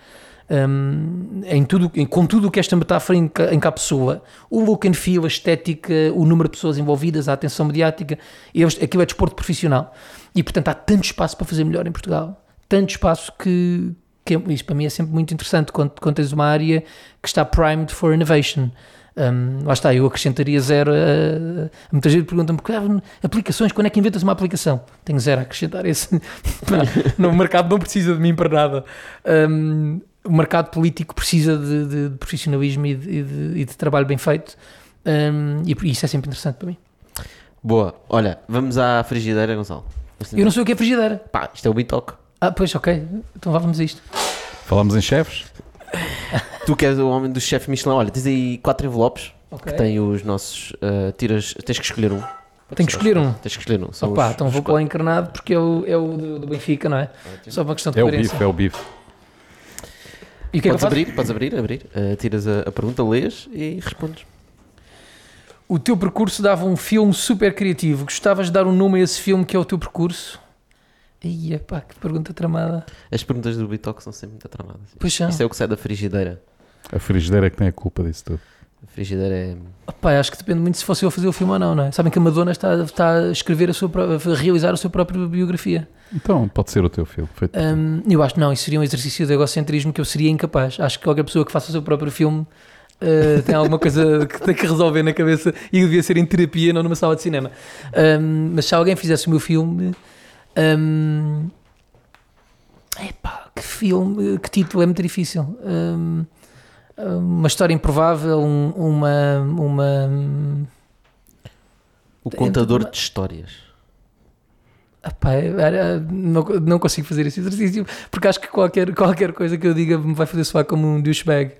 Um, em tudo, com tudo o que esta metáfora enca- encapsula, o look and feel, a estética, o número de pessoas envolvidas, a atenção mediática, eles, aquilo é desporto profissional. E portanto há tanto espaço para fazer melhor em Portugal, tanto espaço que, que é- isso para mim é sempre muito interessante quando, quando tens uma área que está primed for innovation. Um, lá está, eu acrescentaria zero. A, muita gente pergunta-me "Ah, aplicações, quando é que inventas uma aplicação? Tenho zero a acrescentar esse. no mercado não precisa de mim para nada. Um, o mercado político precisa de, de- de profissionalismo e de, e de- e de trabalho bem feito. Um, e isso é sempre interessante para mim. Boa. Olha, vamos à frigideira, Gonçalo. Eu não sei o que é frigideira. Pá, isto é o Bitoque. Ah, pois, ok. Então vá, vamos a isto. Falamos em chefes? Tu que és o homem do chefe Michelin, olha, tens aí quatro envelopes Ok. que têm os nossos. ah, tiras, tens que escolher um. Tenho que escolher um. Tens que escolher um. São Opa, os- então os vou para o encarnado porque é o, é o do, do Benfica, não é? Só uma questão de É o coerência. bife, é o bife. E o que é que Podes abrir, podes abrir, abrir. Ah, tiras a, a pergunta, lês e respondes. O teu percurso dava um filme super criativo. Gostavas de dar um nome a esse filme que é o teu percurso? Ia pá, que pergunta tramada. As perguntas do Bitoque são sempre muito tramadas. Pois são. Isso é o que sai da frigideira. A frigideira é que tem a culpa disso tudo. A frigideira é. Pá, acho que depende muito se fosse eu a fazer o filme ou não, não é? Sabem que a Madonna está, está a escrever a sua pró- a realizar a sua própria biografia. Então, pode ser o teu filme. Hum, eu acho que não, isso seria um exercício de egocentrismo que eu seria incapaz. Acho que qualquer pessoa que faça o seu próprio filme uh, tem alguma coisa que tem que resolver na cabeça e devia ser em terapia, não numa sala de cinema. Hum, mas se alguém fizesse o meu filme. hum, epá, que filme, que título, é muito difícil. Hum, uma história improvável, um- uma. uma O Dentro contador uma- de histórias. Epá, era- não, não consigo fazer esse exercício porque acho que qualquer, qualquer coisa que eu diga me vai fazer soar como um douchebag.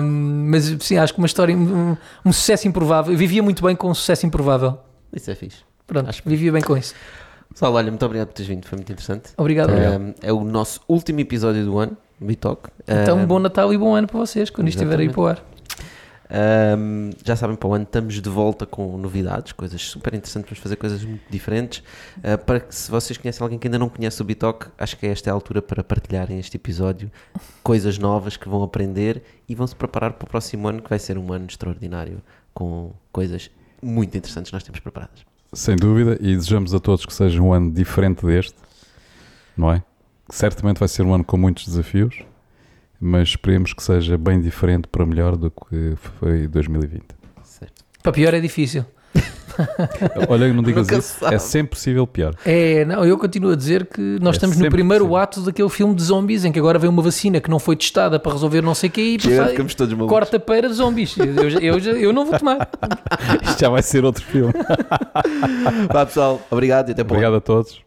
Hum, mas sim, acho que uma história, um, um sucesso improvável. Eu vivia muito bem com um sucesso improvável. Isso é fixe. Pronto, Acho que- vivia bem com isso. Sal, olha, muito obrigado por teres vindo, foi muito interessante. Obrigado. Um, é o nosso último episódio do ano, Bitoque. Então, Um, bom Natal e bom ano para vocês quando isto estiver aí para o ar. Um, já sabem, para o ano estamos de volta com novidades, coisas super interessantes, vamos fazer coisas muito diferentes. Uh, para que se vocês conhecem alguém que ainda não conhece o Bitoque, acho que esta é a altura para partilharem este episódio, coisas novas que vão aprender e vão se preparar para o próximo ano, que vai ser um ano extraordinário, com coisas muito interessantes que nós temos preparadas. Sem dúvida, e desejamos a todos que seja um ano diferente deste, não é? Certamente vai ser um ano com muitos desafios, mas esperemos que seja bem diferente para melhor do que foi 2020. Certo. Para pior é difícil. Olha, não digas Nunca isso, sabe. é sempre possível pior. É, não, eu continuo a dizer que nós É estamos no primeiro possível. ato daquele filme de zombies em que agora vem uma vacina que não foi testada para resolver não sei o que e corta para zombies. Eu, já- eu, já- eu não vou tomar. Isto já vai ser outro filme. Vá pessoal, obrigado e até para. Obrigado a todos.